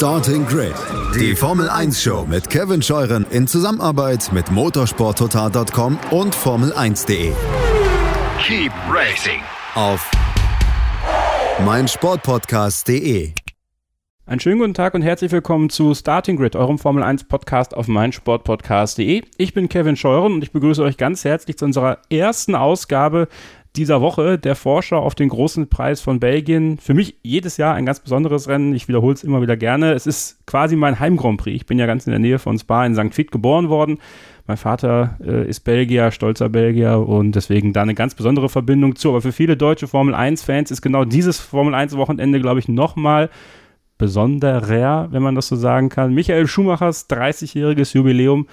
Starting Grid, die Formel 1 Show mit Kevin Scheuren in Zusammenarbeit mit motorsporttotal.com und Formel1.de. Keep racing Auf meinsportpodcast.de. Einen schönen guten Tag und herzlich willkommen zu Starting Grid, eurem Formel 1 Podcast auf meinsportpodcast.de. Ich bin Kevin Scheuren und ich begrüße euch ganz herzlich zu unserer ersten Ausgabe dieser Woche der Vorschau auf den großen Preis von Belgien. Für mich jedes Jahr ein ganz besonderes Rennen. Ich wiederhole es immer wieder gerne. Es ist quasi mein Heim Grand Prix. Ich bin ja ganz in der Nähe von Spa in St. Vith geboren worden. Mein Vater äh, ist Belgier, stolzer Belgier und deswegen da eine ganz besondere Verbindung zu. Aber für viele deutsche Formel 1-Fans ist genau dieses Formel 1-Wochenende, glaube ich, nochmal besonderer, wenn man das so sagen kann. Michael Schumachers 30-jähriges Jubiläum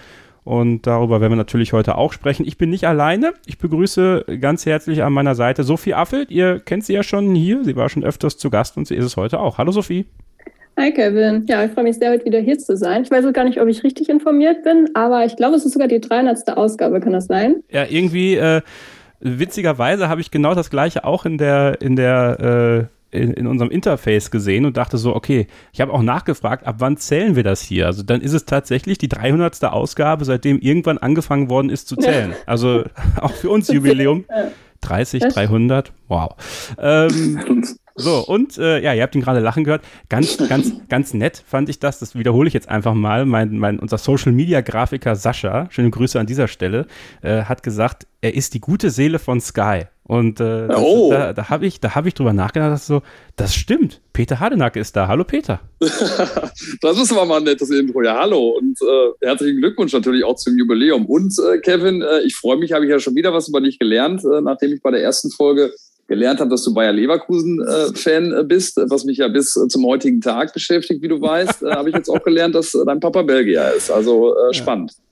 und darüber werden wir natürlich heute auch sprechen. Ich bin nicht alleine. Ich begrüße ganz herzlich an meiner Seite Sophie Affelt. Ihr kennt sie ja schon hier. Sie war schon öfters zu Gast und sie ist es heute auch. Hallo Sophie. Hi Kevin. Ja, ich freue mich sehr, heute wieder hier zu sein. Ich weiß auch gar nicht, ob ich richtig informiert bin, aber ich glaube, es ist sogar die 300. Ausgabe. Kann das sein? Ja, irgendwie. Äh, witzigerweise habe ich genau das gleiche auch in der, in der äh, in, in, unserem Interface gesehen und dachte so, okay, ich habe auch nachgefragt, ab wann zählen wir das hier? Also dann ist es tatsächlich die 300. Ausgabe, seitdem irgendwann angefangen worden ist zu zählen. Also auch für uns Jubiläum. 30, 300, wow. Ähm, so, und äh, ja, ihr habt ihn gerade lachen gehört. Ganz, ganz, ganz nett fand ich das. Das wiederhole ich jetzt einfach mal. Mein, mein, unser Social Media Grafiker Sascha, schöne Grüße an dieser Stelle, äh, hat gesagt, er ist die gute Seele von Sky. Und äh, das, oh. da, da habe ich, hab ich drüber nachgedacht, dass so, das stimmt. Peter Hardenacke ist da. Hallo Peter. das ist aber mal ein nettes Intro. Ja, hallo und äh, herzlichen Glückwunsch natürlich auch zum Jubiläum. Und äh, Kevin, äh, ich freue mich, habe ich ja schon wieder was über dich gelernt, äh, nachdem ich bei der ersten Folge gelernt habe, dass du Bayer Leverkusen-Fan äh, bist, was mich ja bis zum heutigen Tag beschäftigt, wie du weißt, äh, habe ich jetzt auch gelernt, dass dein Papa Belgier ist. Also äh, spannend. Ja,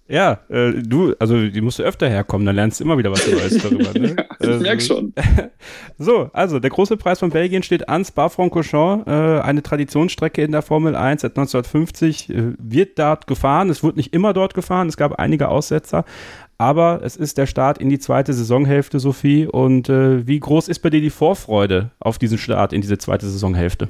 äh, du, also die musst du öfter herkommen, dann lernst du immer wieder was Neues darüber. Ne? ja, ich also, merk schon. so, also der große Preis von Belgien steht an, Spa-Francorchamps, äh, eine Traditionsstrecke in der Formel 1 seit 1950, äh, wird dort gefahren, es wird nicht immer dort gefahren, es gab einige Aussetzer, aber es ist der Start in die zweite Saisonhälfte, Sophie. Und äh, wie groß ist bei dir die Vorfreude auf diesen Start in diese zweite Saisonhälfte?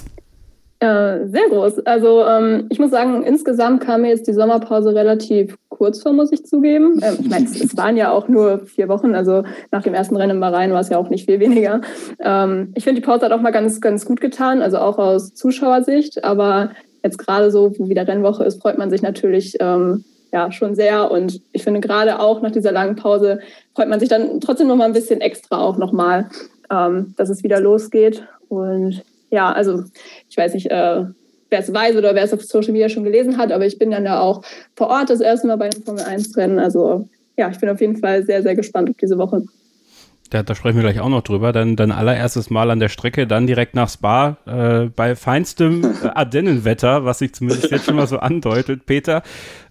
Äh, sehr groß. Also ähm, ich muss sagen, insgesamt kam mir jetzt die Sommerpause relativ kurz vor, muss ich zugeben. Ähm, ich meine, es, waren ja auch nur vier Wochen, also nach dem ersten Rennen in Bahrain war es ja auch nicht viel weniger. Ähm, ich finde, die Pause hat auch mal ganz, ganz gut getan, also auch aus Zuschauersicht. Aber jetzt gerade so, wo wieder Rennwoche ist, freut man sich natürlich ähm, ja schon sehr. Und ich finde gerade auch nach dieser langen Pause freut man sich dann trotzdem noch mal ein bisschen extra auch noch mal, ähm, dass es wieder losgeht. Und ja, also ich weiß nicht, äh, wer es weiß oder wer es auf Social Media schon gelesen hat, aber ich bin dann da auch vor Ort das erste Mal bei den Formel 1 Rennen. Also ja, ich bin auf jeden Fall sehr, sehr gespannt auf diese Woche. Da, da, sprechen wir gleich auch noch drüber. Dann dein allererstes Mal an der Strecke, dann direkt nach Spa äh, bei feinstem äh, Ardennenwetter, was sich zumindest jetzt schon mal so andeutet. Peter,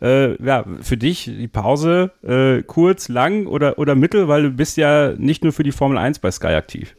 äh, ja, für dich die Pause äh, kurz, lang oder, oder mittel, weil du bist ja nicht nur für die Formel 1 bei Sky aktiv.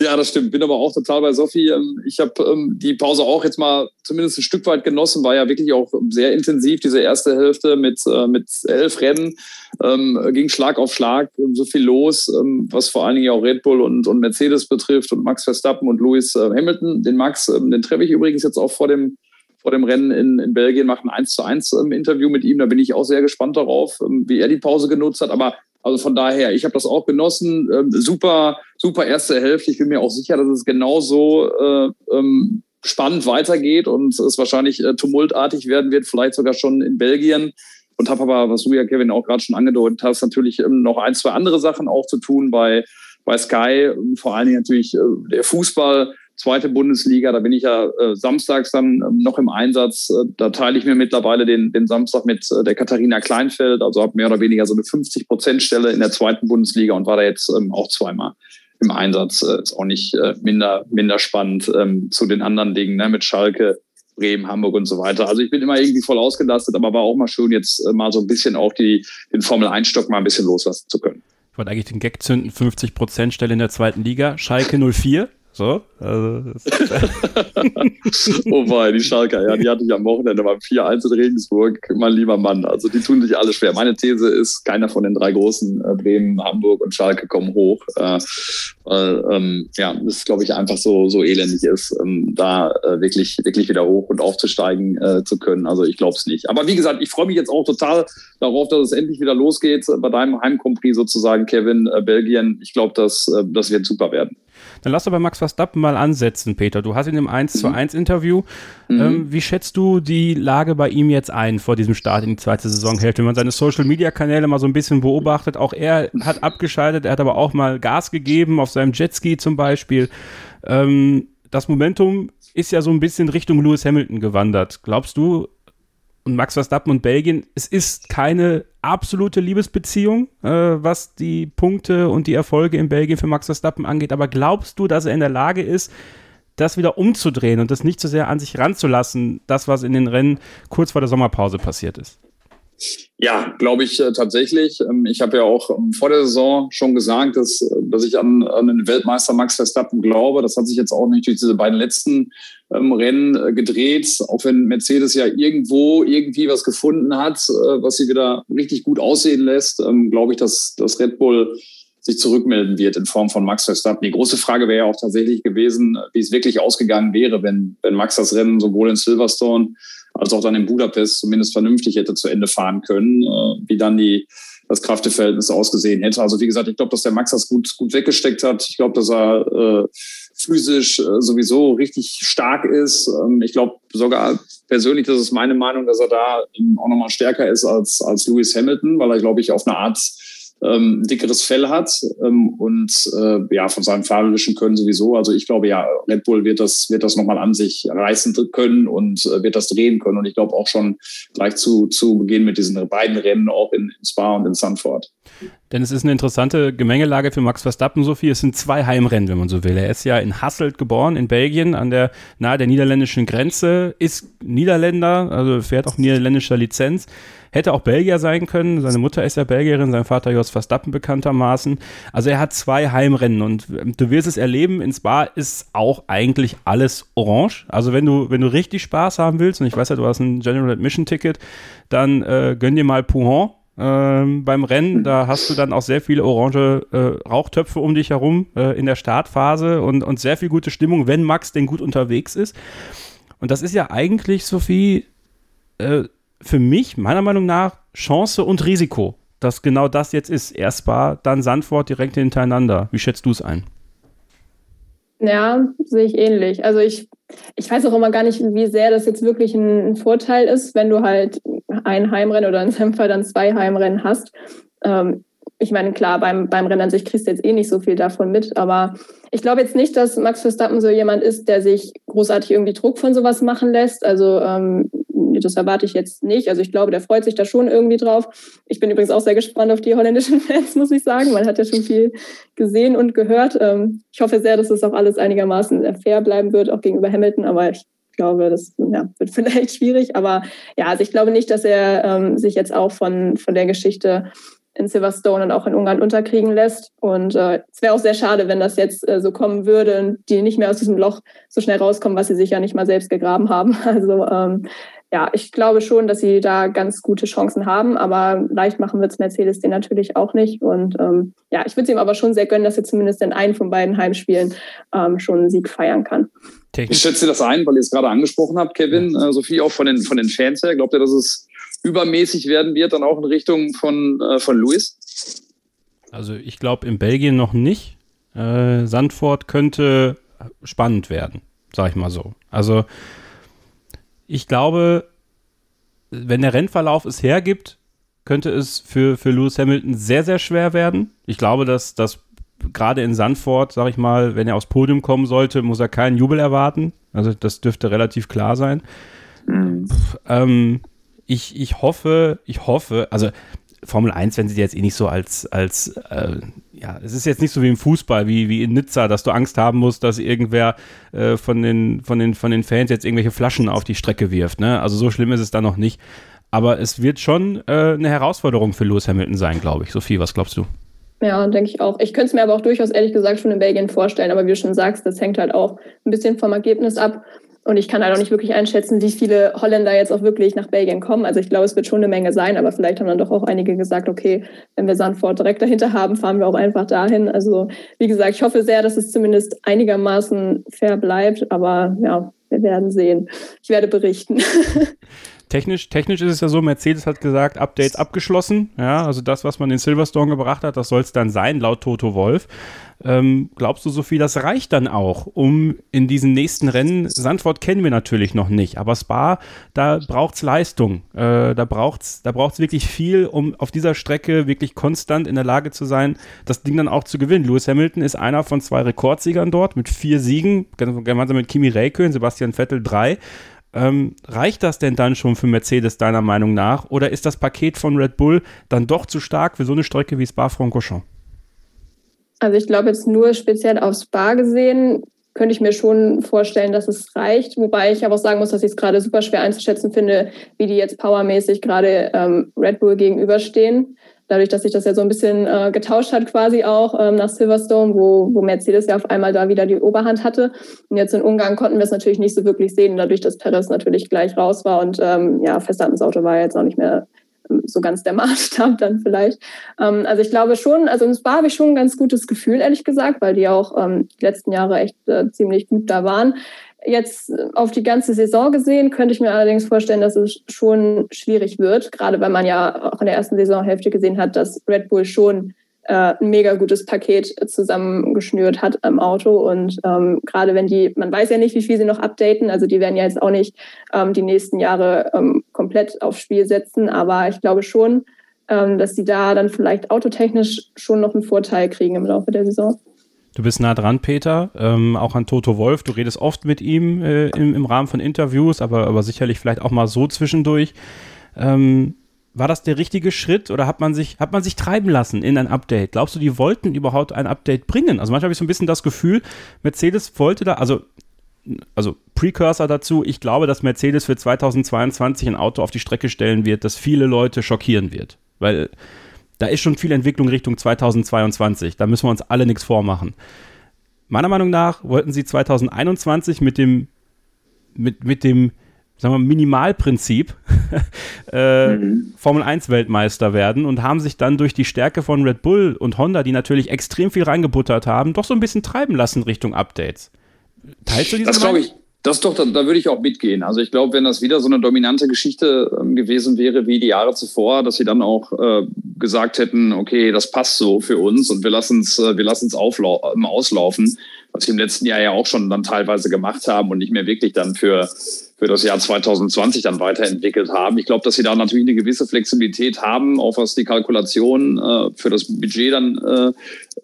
Ja, das stimmt. Bin aber auch total bei Sophie. Ähm, ich habe ähm, die Pause auch jetzt mal zumindest ein Stück weit genossen. War ja wirklich auch sehr intensiv, diese erste Hälfte mit, äh, mit elf Rennen. Ähm, ging Schlag auf Schlag, so viel los, was vor allen Dingen auch Red Bull und, und Mercedes betrifft und Max Verstappen und Lewis äh, Hamilton. Den Max, den treffe ich übrigens jetzt auch vor dem, vor dem Rennen in, in Belgien, mache ein 1 zu 1 ähm, Interview mit ihm. Da bin ich auch sehr gespannt darauf, wie er die Pause genutzt hat. Aber also von daher, ich habe das auch genossen. Ähm, super, super erste Hälfte. Ich bin mir auch sicher, dass es genauso äh, ähm, spannend weitergeht und es wahrscheinlich äh, tumultartig werden wird, vielleicht sogar schon in Belgien. Und habe aber, was du ja, Kevin, auch gerade schon angedeutet hast, natürlich ähm, noch ein, zwei andere Sachen auch zu tun bei, bei Sky. Vor allen Dingen natürlich äh, der Fußball zweite Bundesliga, da bin ich ja äh, samstags dann ähm, noch im Einsatz. Äh, da teile ich mir mittlerweile den, den Samstag mit äh, der Katharina Kleinfeld, also habe mehr oder weniger so eine 50-Prozent-Stelle in der zweiten Bundesliga und war da jetzt ähm, auch zweimal im Einsatz. Äh, ist auch nicht äh, minder, minder spannend ähm, zu den anderen Dingen ne, mit Schalke. Bremen, Hamburg und so weiter. Also ich bin immer irgendwie voll ausgelastet, aber war auch mal schön, jetzt äh, mal so ein bisschen auch die, den Formel-1-Stock mal ein bisschen loslassen zu können. Ich wollte eigentlich den Gag zünden, 50% Stelle in der zweiten Liga, Schalke 04 So, also oh boy, die Schalker, ja, die hatte ich am Wochenende beim 4-1 in Regensburg. Mein lieber Mann, also die tun sich alle schwer. Meine These ist, keiner von den drei großen, äh, Bremen, Hamburg und Schalke, kommen hoch. Äh, weil, ähm, ja, das glaube ich einfach so, so elendig ist, ähm, da äh, wirklich, wirklich wieder hoch und aufzusteigen äh, zu können. Also ich glaube es nicht. Aber wie gesagt, ich freue mich jetzt auch total darauf, dass es endlich wieder losgeht bei deinem Heimkompris sozusagen, Kevin, äh, Belgien. Ich glaube, das, äh, das wird super werden. Dann lass doch bei Max Verstappen mal ansetzen, Peter. Du hast ihn im 1 zu 1 Interview. Mhm. Ähm, wie schätzt du die Lage bei ihm jetzt ein vor diesem Start in die zweite Saisonhälfte? Wenn man seine Social Media Kanäle mal so ein bisschen beobachtet, auch er hat abgeschaltet, er hat aber auch mal Gas gegeben, auf seinem Jetski zum Beispiel. Ähm, das Momentum ist ja so ein bisschen Richtung Lewis Hamilton gewandert. Glaubst du, und Max Verstappen und Belgien, es ist keine absolute Liebesbeziehung, äh, was die Punkte und die Erfolge in Belgien für Max Verstappen angeht. Aber glaubst du, dass er in der Lage ist, das wieder umzudrehen und das nicht so sehr an sich ranzulassen, das, was in den Rennen kurz vor der Sommerpause passiert ist? Ja, glaube ich äh, tatsächlich. Ähm, ich habe ja auch ähm, vor der Saison schon gesagt, dass, äh, dass ich an, an den Weltmeister Max Verstappen glaube. Das hat sich jetzt auch nicht durch diese beiden letzten ähm, Rennen äh, gedreht, auch wenn Mercedes ja irgendwo irgendwie was gefunden hat, was sie wieder richtig gut aussehen lässt, glaube ich, dass, dass Red Bull sich zurückmelden wird in Form von Max Verstappen. Die große Frage wäre ja auch tatsächlich gewesen, wie es wirklich ausgegangen wäre, wenn, wenn Max das Rennen sowohl in Silverstone als auch dann in Budapest zumindest vernünftig hätte zu Ende fahren können, äh, wie dann die, das Kräfteverhältnis ausgesehen hätte. Also wie gesagt, ich glaube, dass der Max das gut, gut weggesteckt hat. Ich glaube, dass er äh, physisch äh, sowieso richtig stark ist. Ähm, ich glaube sogar persönlich, das ist meine Meinung, dass er da auch nochmal stärker ist als, als Lewis Hamilton, weil er, glaube ich, auf eine Art ähm, dickeres Fell hat ähm, und äh, ja von seinem fahrerischen Können sowieso. Also ich glaube ja, Red Bull wird das wird das nochmal an sich reißen können und äh, wird das drehen können und ich glaube auch schon gleich zu zu Beginn mit diesen beiden Rennen auch in, in Spa und in Sanford. Denn es ist eine interessante Gemengelage für Max Verstappen, Sophie. Es sind zwei Heimrennen, wenn man so will. Er ist ja in Hasselt geboren, in Belgien, an der nahe der niederländischen Grenze, ist Niederländer, also fährt auch niederländischer Lizenz. Hätte auch Belgier sein können. Seine Mutter ist ja Belgierin, sein Vater Jos Verstappen bekanntermaßen. Also er hat zwei Heimrennen und du wirst es erleben, in Spa ist auch eigentlich alles orange. Also wenn du, wenn du richtig Spaß haben willst, und ich weiß ja, du hast ein General Admission Ticket, dann äh, gönn dir mal Pouhon ähm, beim Rennen. Da hast du dann auch sehr viele orange äh, Rauchtöpfe um dich herum äh, in der Startphase und, und sehr viel gute Stimmung, wenn Max denn gut unterwegs ist. Und das ist ja eigentlich, Sophie, äh, für mich, meiner Meinung nach, Chance und Risiko, dass genau das jetzt ist. Erst war dann Sandford direkt hintereinander. Wie schätzt du es ein? Ja, sehe ich ähnlich. Also ich, ich weiß auch immer gar nicht, wie sehr das jetzt wirklich ein, Vorteil ist, wenn du halt ein Heimrennen oder in seinem dann zwei Heimrennen hast. Ähm, ich meine, klar, beim, beim Rennen an sich kriegst du jetzt eh nicht so viel davon mit, aber ich glaube jetzt nicht, dass Max Verstappen so jemand ist, der sich großartig irgendwie Druck von sowas machen lässt. Also ähm, das erwarte ich jetzt nicht. Also ich glaube, der freut sich da schon irgendwie drauf. Ich bin übrigens auch sehr gespannt auf die holländischen Fans, muss ich sagen. Man hat ja schon viel gesehen und gehört. Ähm, ich hoffe sehr, dass es auch alles einigermaßen fair bleiben wird, auch gegenüber Hamilton. Aber ich glaube, das ja, wird vielleicht schwierig. Aber ja, also ich glaube nicht, dass er ähm, sich jetzt auch von, von der Geschichte in Silverstone und auch in Ungarn unterkriegen lässt. Und äh, es wäre auch sehr schade, wenn das jetzt äh, so kommen würde und die nicht mehr aus diesem Loch so schnell rauskommen, was sie sich ja nicht mal selbst gegraben haben. Also ähm, ja, ich glaube schon, dass sie da ganz gute Chancen haben, aber leicht machen wird es Mercedes den natürlich auch nicht. Und ähm, ja, ich würde es ihm aber schon sehr gönnen, dass er zumindest in einem von beiden Heimspielen ähm, schon einen Sieg feiern kann. Ich schätze das ein, weil ihr es gerade angesprochen habt, Kevin, äh, Sophie, auch von den, von den Fans her. Glaubt ihr, dass es übermäßig werden wird, dann auch in Richtung von, äh, von Luis? Also ich glaube in Belgien noch nicht. Äh, Sandford könnte spannend werden, sag ich mal so. Also ich glaube, wenn der Rennverlauf es hergibt, könnte es für, für Lewis Hamilton sehr, sehr schwer werden. Ich glaube, dass das gerade in Sandford, sag ich mal, wenn er aufs Podium kommen sollte, muss er keinen Jubel erwarten. Also das dürfte relativ klar sein. Mhm. Ähm, ich, ich hoffe, ich hoffe, also Formel 1, wenn sie jetzt eh nicht so als, als äh, ja, es ist jetzt nicht so wie im Fußball, wie, wie in Nizza, dass du Angst haben musst, dass irgendwer äh, von, den, von, den, von den Fans jetzt irgendwelche Flaschen auf die Strecke wirft. Ne? Also so schlimm ist es da noch nicht. Aber es wird schon äh, eine Herausforderung für Lewis Hamilton sein, glaube ich. Sophie, was glaubst du? Ja, denke ich auch. Ich könnte es mir aber auch durchaus ehrlich gesagt schon in Belgien vorstellen. Aber wie du schon sagst, das hängt halt auch ein bisschen vom Ergebnis ab. Und ich kann halt auch nicht wirklich einschätzen, wie viele Holländer jetzt auch wirklich nach Belgien kommen. Also ich glaube, es wird schon eine Menge sein, aber vielleicht haben dann doch auch einige gesagt, okay, wenn wir Sandford direkt dahinter haben, fahren wir auch einfach dahin. Also wie gesagt, ich hoffe sehr, dass es zumindest einigermaßen fair bleibt. Aber ja, wir werden sehen. Ich werde berichten. Technisch, technisch ist es ja so, Mercedes hat gesagt, Updates abgeschlossen. Ja, also das, was man in Silverstone gebracht hat, das soll es dann sein, laut Toto Wolf. Ähm, glaubst du, Sophie, das reicht dann auch, um in diesen nächsten Rennen, Sandford kennen wir natürlich noch nicht, aber Spa, da braucht es Leistung. Äh, da braucht es da braucht's wirklich viel, um auf dieser Strecke wirklich konstant in der Lage zu sein, das Ding dann auch zu gewinnen. Lewis Hamilton ist einer von zwei Rekordsiegern dort mit vier Siegen, gemeinsam mit Kimi Räikkönen, Sebastian Vettel drei. Ähm, reicht das denn dann schon für Mercedes deiner Meinung nach? Oder ist das Paket von Red Bull dann doch zu stark für so eine Strecke wie Spa-Francorchamps? Also ich glaube jetzt nur speziell auf Spa gesehen, könnte ich mir schon vorstellen, dass es reicht. Wobei ich aber auch sagen muss, dass ich es gerade super schwer einzuschätzen finde, wie die jetzt powermäßig gerade ähm, Red Bull gegenüberstehen dadurch, dass sich das ja so ein bisschen äh, getauscht hat quasi auch ähm, nach Silverstone, wo, wo Mercedes ja auf einmal da wieder die Oberhand hatte. Und jetzt in Ungarn konnten wir es natürlich nicht so wirklich sehen, dadurch, dass Perez natürlich gleich raus war und ähm, ja, Verstappens Auto war jetzt auch nicht mehr ähm, so ganz der Maßstab dann vielleicht. Ähm, also ich glaube schon, also in Spa habe ich schon ein ganz gutes Gefühl, ehrlich gesagt, weil die auch ähm, die letzten Jahre echt äh, ziemlich gut da waren. Jetzt auf die ganze Saison gesehen, könnte ich mir allerdings vorstellen, dass es schon schwierig wird, gerade weil man ja auch in der ersten Saisonhälfte gesehen hat, dass Red Bull schon äh, ein mega gutes Paket zusammengeschnürt hat am Auto. Und ähm, gerade wenn die, man weiß ja nicht, wie viel sie noch updaten, also die werden ja jetzt auch nicht ähm, die nächsten Jahre ähm, komplett aufs Spiel setzen, aber ich glaube schon, ähm, dass sie da dann vielleicht autotechnisch schon noch einen Vorteil kriegen im Laufe der Saison. Du bist nah dran, Peter, ähm, auch an Toto Wolf. Du redest oft mit ihm äh, im, im, Rahmen von Interviews, aber, aber sicherlich vielleicht auch mal so zwischendurch. Ähm, war das der richtige Schritt oder hat man sich, hat man sich treiben lassen in ein Update? Glaubst du, die wollten überhaupt ein Update bringen? Also manchmal habe ich so ein bisschen das Gefühl, Mercedes wollte da, also, also Precursor dazu, ich glaube, dass Mercedes für 2022 ein Auto auf die Strecke stellen wird, das viele Leute schockieren wird. Weil da ist schon viel Entwicklung Richtung 2022. Da müssen wir uns alle nichts vormachen. Meiner Meinung nach wollten sie 2021 mit dem, mit, mit dem, sagen wir, Minimalprinzip äh, mhm. Formel 1 Weltmeister werden und haben sich dann durch die Stärke von Red Bull und Honda, die natürlich extrem viel reingebuttert haben, doch so ein bisschen treiben lassen Richtung Updates. Teilst du diese Das glaube ich. Das doch, da, da, würde ich auch mitgehen. Also ich glaube, wenn das wieder so eine dominante Geschichte ähm, gewesen wäre wie die Jahre zuvor, dass sie dann auch äh, gesagt hätten, okay, das passt so für uns und wir lassen es, äh, wir lassen es ähm, auslaufen, was sie im letzten Jahr ja auch schon dann teilweise gemacht haben und nicht mehr wirklich dann für für das Jahr 2020 dann weiterentwickelt haben. Ich glaube, dass sie da natürlich eine gewisse Flexibilität haben, auch was die Kalkulation äh, für das Budget dann äh,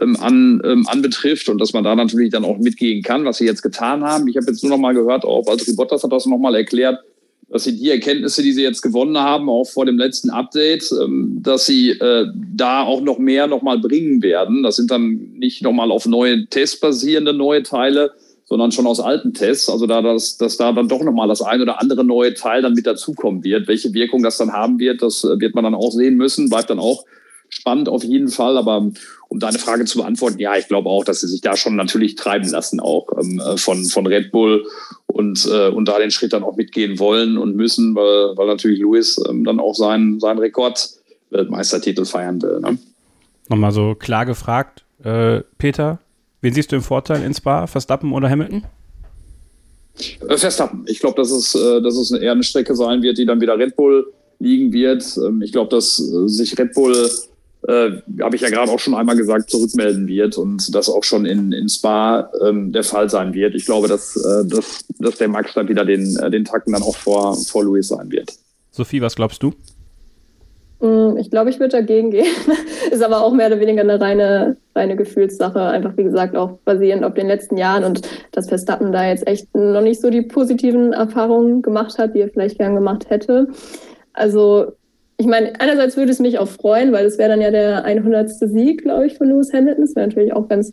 ähm, an, ähm, anbetrifft und dass man da natürlich dann auch mitgehen kann, was sie jetzt getan haben. Ich habe jetzt nur noch mal gehört, auch Walter Bottas hat das noch mal erklärt, dass sie die Erkenntnisse, die sie jetzt gewonnen haben, auch vor dem letzten Update, ähm, dass sie äh, da auch noch mehr noch mal bringen werden. Das sind dann nicht noch mal auf neue Tests basierende neue Teile, sondern schon aus alten Tests. Also da, dass, dass da dann doch nochmal das ein oder andere neue Teil dann mit dazukommen wird. Welche Wirkung das dann haben wird, das äh, wird man dann auch sehen müssen. Bleibt dann auch spannend auf jeden Fall. Aber um deine Frage zu beantworten, ja, ich glaube auch, dass sie sich da schon natürlich treiben lassen, auch ähm, äh, von, von Red Bull und, äh, und da den Schritt dann auch mitgehen wollen und müssen, weil, weil natürlich Lewis ähm, dann auch seinen, seinen Rekord-Weltmeistertitel feiern will. Ne? Nochmal so klar gefragt, äh, Peter, Wen siehst du im Vorteil in Spa? Verstappen oder Hamilton? Äh, Verstappen. Ich glaube, dass es, äh, dass es eher eine Strecke sein wird, die dann wieder Red Bull liegen wird. Ähm, ich glaube, dass äh, sich Red Bull, äh, habe ich ja gerade auch schon einmal gesagt, zurückmelden wird und das auch schon in, in Spa ähm, der Fall sein wird. Ich glaube, dass, äh, dass, dass der Max dann wieder den, den Tacken dann auch vor, vor Louis sein wird. Sophie, was glaubst du? Mm, ich glaube, ich würde dagegen gehen. Ist aber auch mehr oder weniger eine reine, reine Gefühlssache. Einfach, wie gesagt, auch basierend auf den letzten Jahren und dass Verstappen da jetzt echt noch nicht so die positiven Erfahrungen gemacht hat, die er vielleicht gern gemacht hätte. Also, ich meine, einerseits würde es mich auch freuen, weil es wäre dann ja der 100. Sieg, glaube ich, von Lewis Hamilton. Das wäre natürlich auch ganz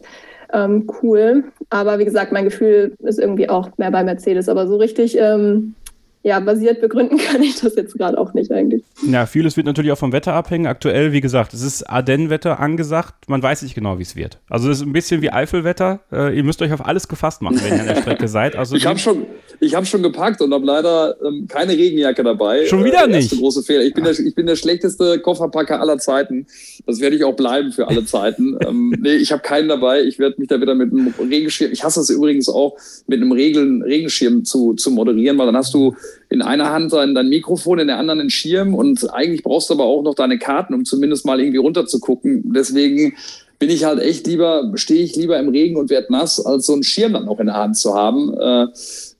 ähm, cool. Aber wie gesagt, mein Gefühl ist irgendwie auch mehr bei Mercedes. Aber so richtig ähm, ja, basiert begründen kann ich das jetzt gerade auch nicht eigentlich. Ja, vieles wird natürlich auch vom Wetter abhängen. Aktuell, wie gesagt, es ist Ardennes-Wetter angesagt. Man weiß nicht genau, wie es wird. Also es ist ein bisschen wie Eifelwetter. Äh, ihr müsst euch auf alles gefasst machen, wenn ihr an der Strecke seid. Also ich habe schon, hab schon gepackt und habe leider ähm, keine Regenjacke dabei. Schon wieder äh, nicht? große Fehler. Ich bin, der, ich bin der schlechteste Kofferpacker aller Zeiten. Das werde ich auch bleiben für alle Zeiten. ähm, nee, ich habe keinen dabei. Ich werde mich da wieder mit einem Regenschirm, ich hasse es übrigens auch, mit einem Regeln, Regenschirm zu, zu moderieren, weil dann hast du in einer Hand dein, dein Mikrofon, in der anderen einen Schirm und eigentlich brauchst du aber auch noch deine Karten, um zumindest mal irgendwie runter zu gucken. Deswegen bin ich halt echt lieber, stehe ich lieber im Regen und werde nass, als so einen Schirm dann noch in der Hand zu haben. Äh,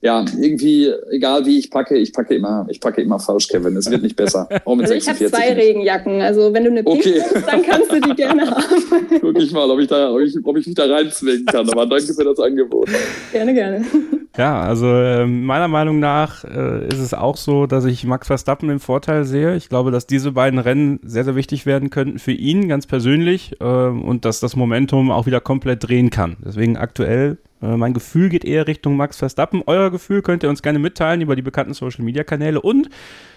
ja, irgendwie, egal wie ich packe, ich packe immer, ich packe immer falsch, Kevin. Es wird nicht besser. Also ich habe zwei Regenjacken. Also wenn du eine Pink okay. Hast, dann kannst du die gerne haben. Guck ich mal, ob ich, da, ob, ich, ob ich mich da reinzwingen kann. Aber danke für das Angebot. Gerne, gerne. Ja, also äh, meiner Meinung nach äh, ist es auch so, dass ich Max Verstappen im Vorteil sehe. Ich glaube, dass diese beiden Rennen sehr, sehr wichtig werden könnten für ihn ganz persönlich äh, und dass das Momentum auch wieder komplett drehen kann. Deswegen aktuell mein Gefühl geht eher Richtung Max Verstappen. Euer Gefühl könnt ihr uns gerne mitteilen über die bekannten Social Media Kanäle und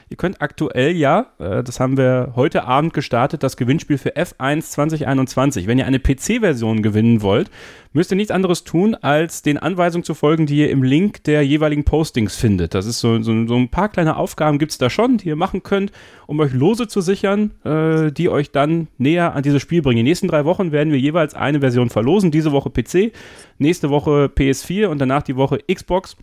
Ihr könnt aktuell ja, äh, das haben wir heute Abend gestartet, das Gewinnspiel für F1 2021. Wenn ihr eine PC-Version gewinnen wollt, müsst ihr nichts anderes tun, als den Anweisungen zu folgen, die ihr im Link der jeweiligen Postings findet. Das ist so, so, so ein paar kleine Aufgaben gibt es da schon, die ihr machen könnt, um euch Lose zu sichern, äh, die euch dann näher an dieses Spiel bringen. Die nächsten drei Wochen werden wir jeweils eine Version verlosen. Diese Woche PC, nächste Woche PS4 und danach die Woche Xbox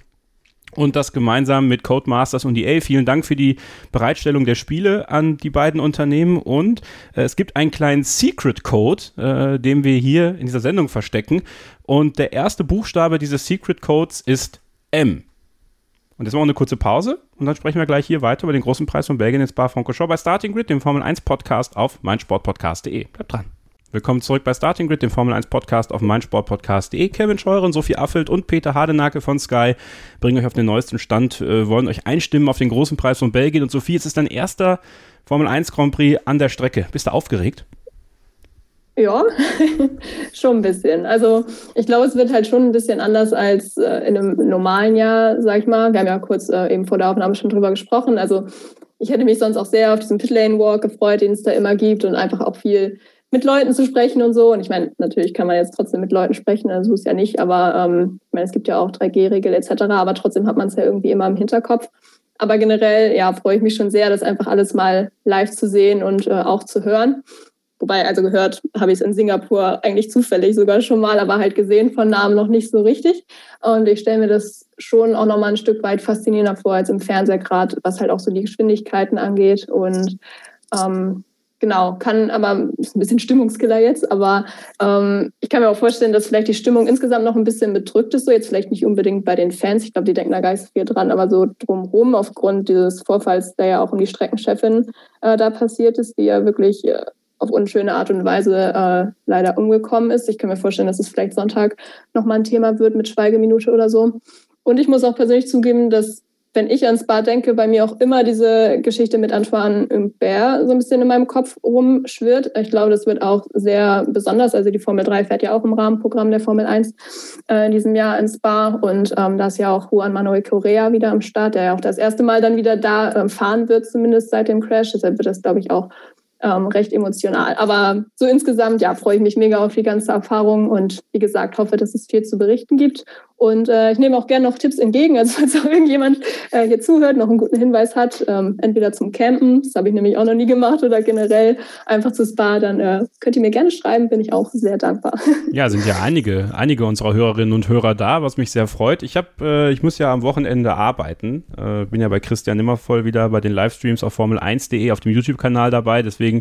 und das gemeinsam mit Codemasters und EA. Vielen Dank für die Bereitstellung der Spiele an die beiden Unternehmen und äh, es gibt einen kleinen Secret Code, äh, den wir hier in dieser Sendung verstecken und der erste Buchstabe dieses Secret Codes ist M. Und jetzt machen wir eine kurze Pause und dann sprechen wir gleich hier weiter über den großen Preis von Belgien in Spa-Francorchamps bei Starting Grid, dem Formel 1 Podcast auf meinsportpodcast.de. Bleibt dran. Willkommen zurück bei Starting Grid, dem Formel 1 Podcast auf meinsportpodcast.de. Kevin Scheuren, Sophie Affelt und Peter Hardenacke von Sky bringen euch auf den neuesten Stand, äh, wollen euch einstimmen auf den großen Preis von Belgien. Und Sophie, es ist dein erster Formel 1 Grand Prix an der Strecke. Bist du aufgeregt? Ja, schon ein bisschen. Also ich glaube, es wird halt schon ein bisschen anders als äh, in einem normalen Jahr, sag ich mal. Wir haben ja kurz äh, eben vor der Aufnahme schon drüber gesprochen. Also ich hätte mich sonst auch sehr auf diesen Pitlane Walk gefreut, den es da immer gibt und einfach auch viel mit Leuten zu sprechen und so. Und ich meine, natürlich kann man jetzt trotzdem mit Leuten sprechen, also ist ja nicht, aber ähm, ich meine, es gibt ja auch 3G-Regel etc., aber trotzdem hat man es ja irgendwie immer im Hinterkopf. Aber generell, ja, freue ich mich schon sehr, das einfach alles mal live zu sehen und äh, auch zu hören. Wobei, also gehört habe ich es in Singapur eigentlich zufällig sogar schon mal, aber halt gesehen von Namen noch nicht so richtig. Und ich stelle mir das schon auch nochmal ein Stück weit faszinierender vor als im Fernseher gerade, was halt auch so die Geschwindigkeiten angeht. Und ähm, genau, kann aber, ist ein bisschen Stimmungskiller jetzt, aber ähm, ich kann mir auch vorstellen, dass vielleicht die Stimmung insgesamt noch ein bisschen bedrückt ist, so jetzt vielleicht nicht unbedingt bei den Fans, ich glaube, die denken da gar nicht so viel dran, aber so drumherum aufgrund dieses Vorfalls, der ja auch um die Streckenchefin äh, da passiert ist, die ja wirklich äh, auf unschöne Art und Weise äh, leider umgekommen ist. Ich kann mir vorstellen, dass es vielleicht Sonntag nochmal ein Thema wird mit Schweigeminute oder so. Und ich muss auch persönlich zugeben, dass wenn ich ans Spa denke, bei mir auch immer diese Geschichte mit Antoine Humbert so ein bisschen in meinem Kopf rumschwirrt. Ich glaube, das wird auch sehr besonders. Also die Formel 3 fährt ja auch im Rahmenprogramm der Formel 1 äh, in diesem Jahr ins Spa. Und ähm, da ist ja auch Juan Manuel Correa wieder am Start, der ja auch das erste Mal dann wieder da äh, fahren wird, zumindest seit dem Crash. Deshalb wird das, glaube ich, auch ähm, recht emotional. Aber so insgesamt, ja, freue ich mich mega auf die ganze Erfahrung und wie gesagt, hoffe, dass es viel zu berichten gibt. Und äh, ich nehme auch gerne noch Tipps entgegen. Also falls auch irgendjemand äh, hier zuhört, noch einen guten Hinweis hat, ähm, entweder zum Campen, das habe ich nämlich auch noch nie gemacht, oder generell einfach zu Spa, dann äh, könnt ihr mir gerne schreiben, bin ich auch sehr dankbar. Ja, sind ja einige, einige unserer Hörerinnen und Hörer da, was mich sehr freut. Ich habe, äh, ich muss ja am Wochenende arbeiten. Äh, bin ja bei Christian Nimmervoll wieder bei den Livestreams auf Formel1.de auf dem YouTube-Kanal dabei. Deswegen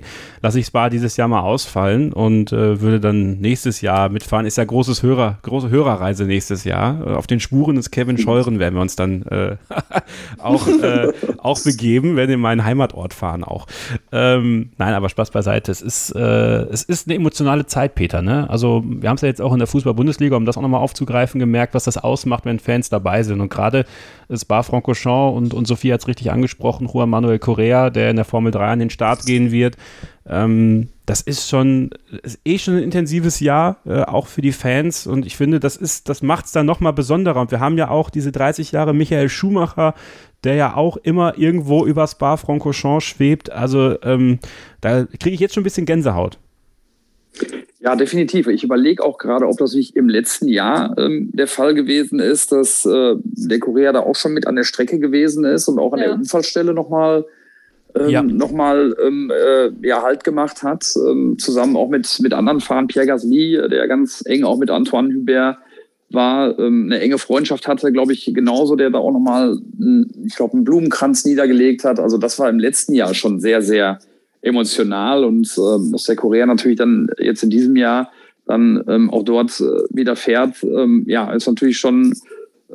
lasse ich Spa dieses Jahr mal ausfallen und äh, würde dann nächstes Jahr mitfahren. Ist ja großes Hörer, große Hörerreise nächstes Jahr. Äh, auf den Spuren des Kevin Scheuren werden wir uns dann äh, auch, äh, auch begeben, werden in meinen Heimatort fahren auch. Ähm, nein, aber Spaß beiseite. Es ist, äh, es ist eine emotionale Zeit, Peter. Ne? Also wir haben es ja jetzt auch in der Fußball-Bundesliga, um das auch nochmal aufzugreifen, gemerkt, was das ausmacht, wenn Fans dabei sind. Und gerade Spa-Francorchamps und, und Sophie hat es richtig angesprochen, Juan Manuel Correa, der in der Formel 3 an den Start gehen wird. Ähm, das ist schon, ist eh schon ein intensives Jahr, äh, auch für die Fans. Und ich finde, das ist, das macht es dann nochmal besonderer. Und wir haben ja auch diese 30 Jahre Michael Schumacher der ja auch immer irgendwo über Spa-Francorchamps schwebt. Also ähm, da kriege ich jetzt schon ein bisschen Gänsehaut. Ja, definitiv. Ich überlege auch gerade, ob das nicht im letzten Jahr ähm, der Fall gewesen ist, dass äh, der Korea da auch schon mit an der Strecke gewesen ist und auch an ja. der Unfallstelle nochmal ähm, ja. nochmal ähm, äh, ja, Halt gemacht hat, ähm, zusammen auch mit, mit anderen Fahrern, Pierre Gasly, der ganz eng auch mit Antoine Hubert war, ähm, eine enge Freundschaft hatte, glaube ich, genauso, der da auch nochmal, ich glaube, einen Blumenkranz niedergelegt hat. Also das war im letzten Jahr schon sehr, sehr emotional und ähm, dass der Korea natürlich dann jetzt in diesem Jahr dann ähm, auch dort äh, wieder fährt, ähm, ja, ist natürlich schon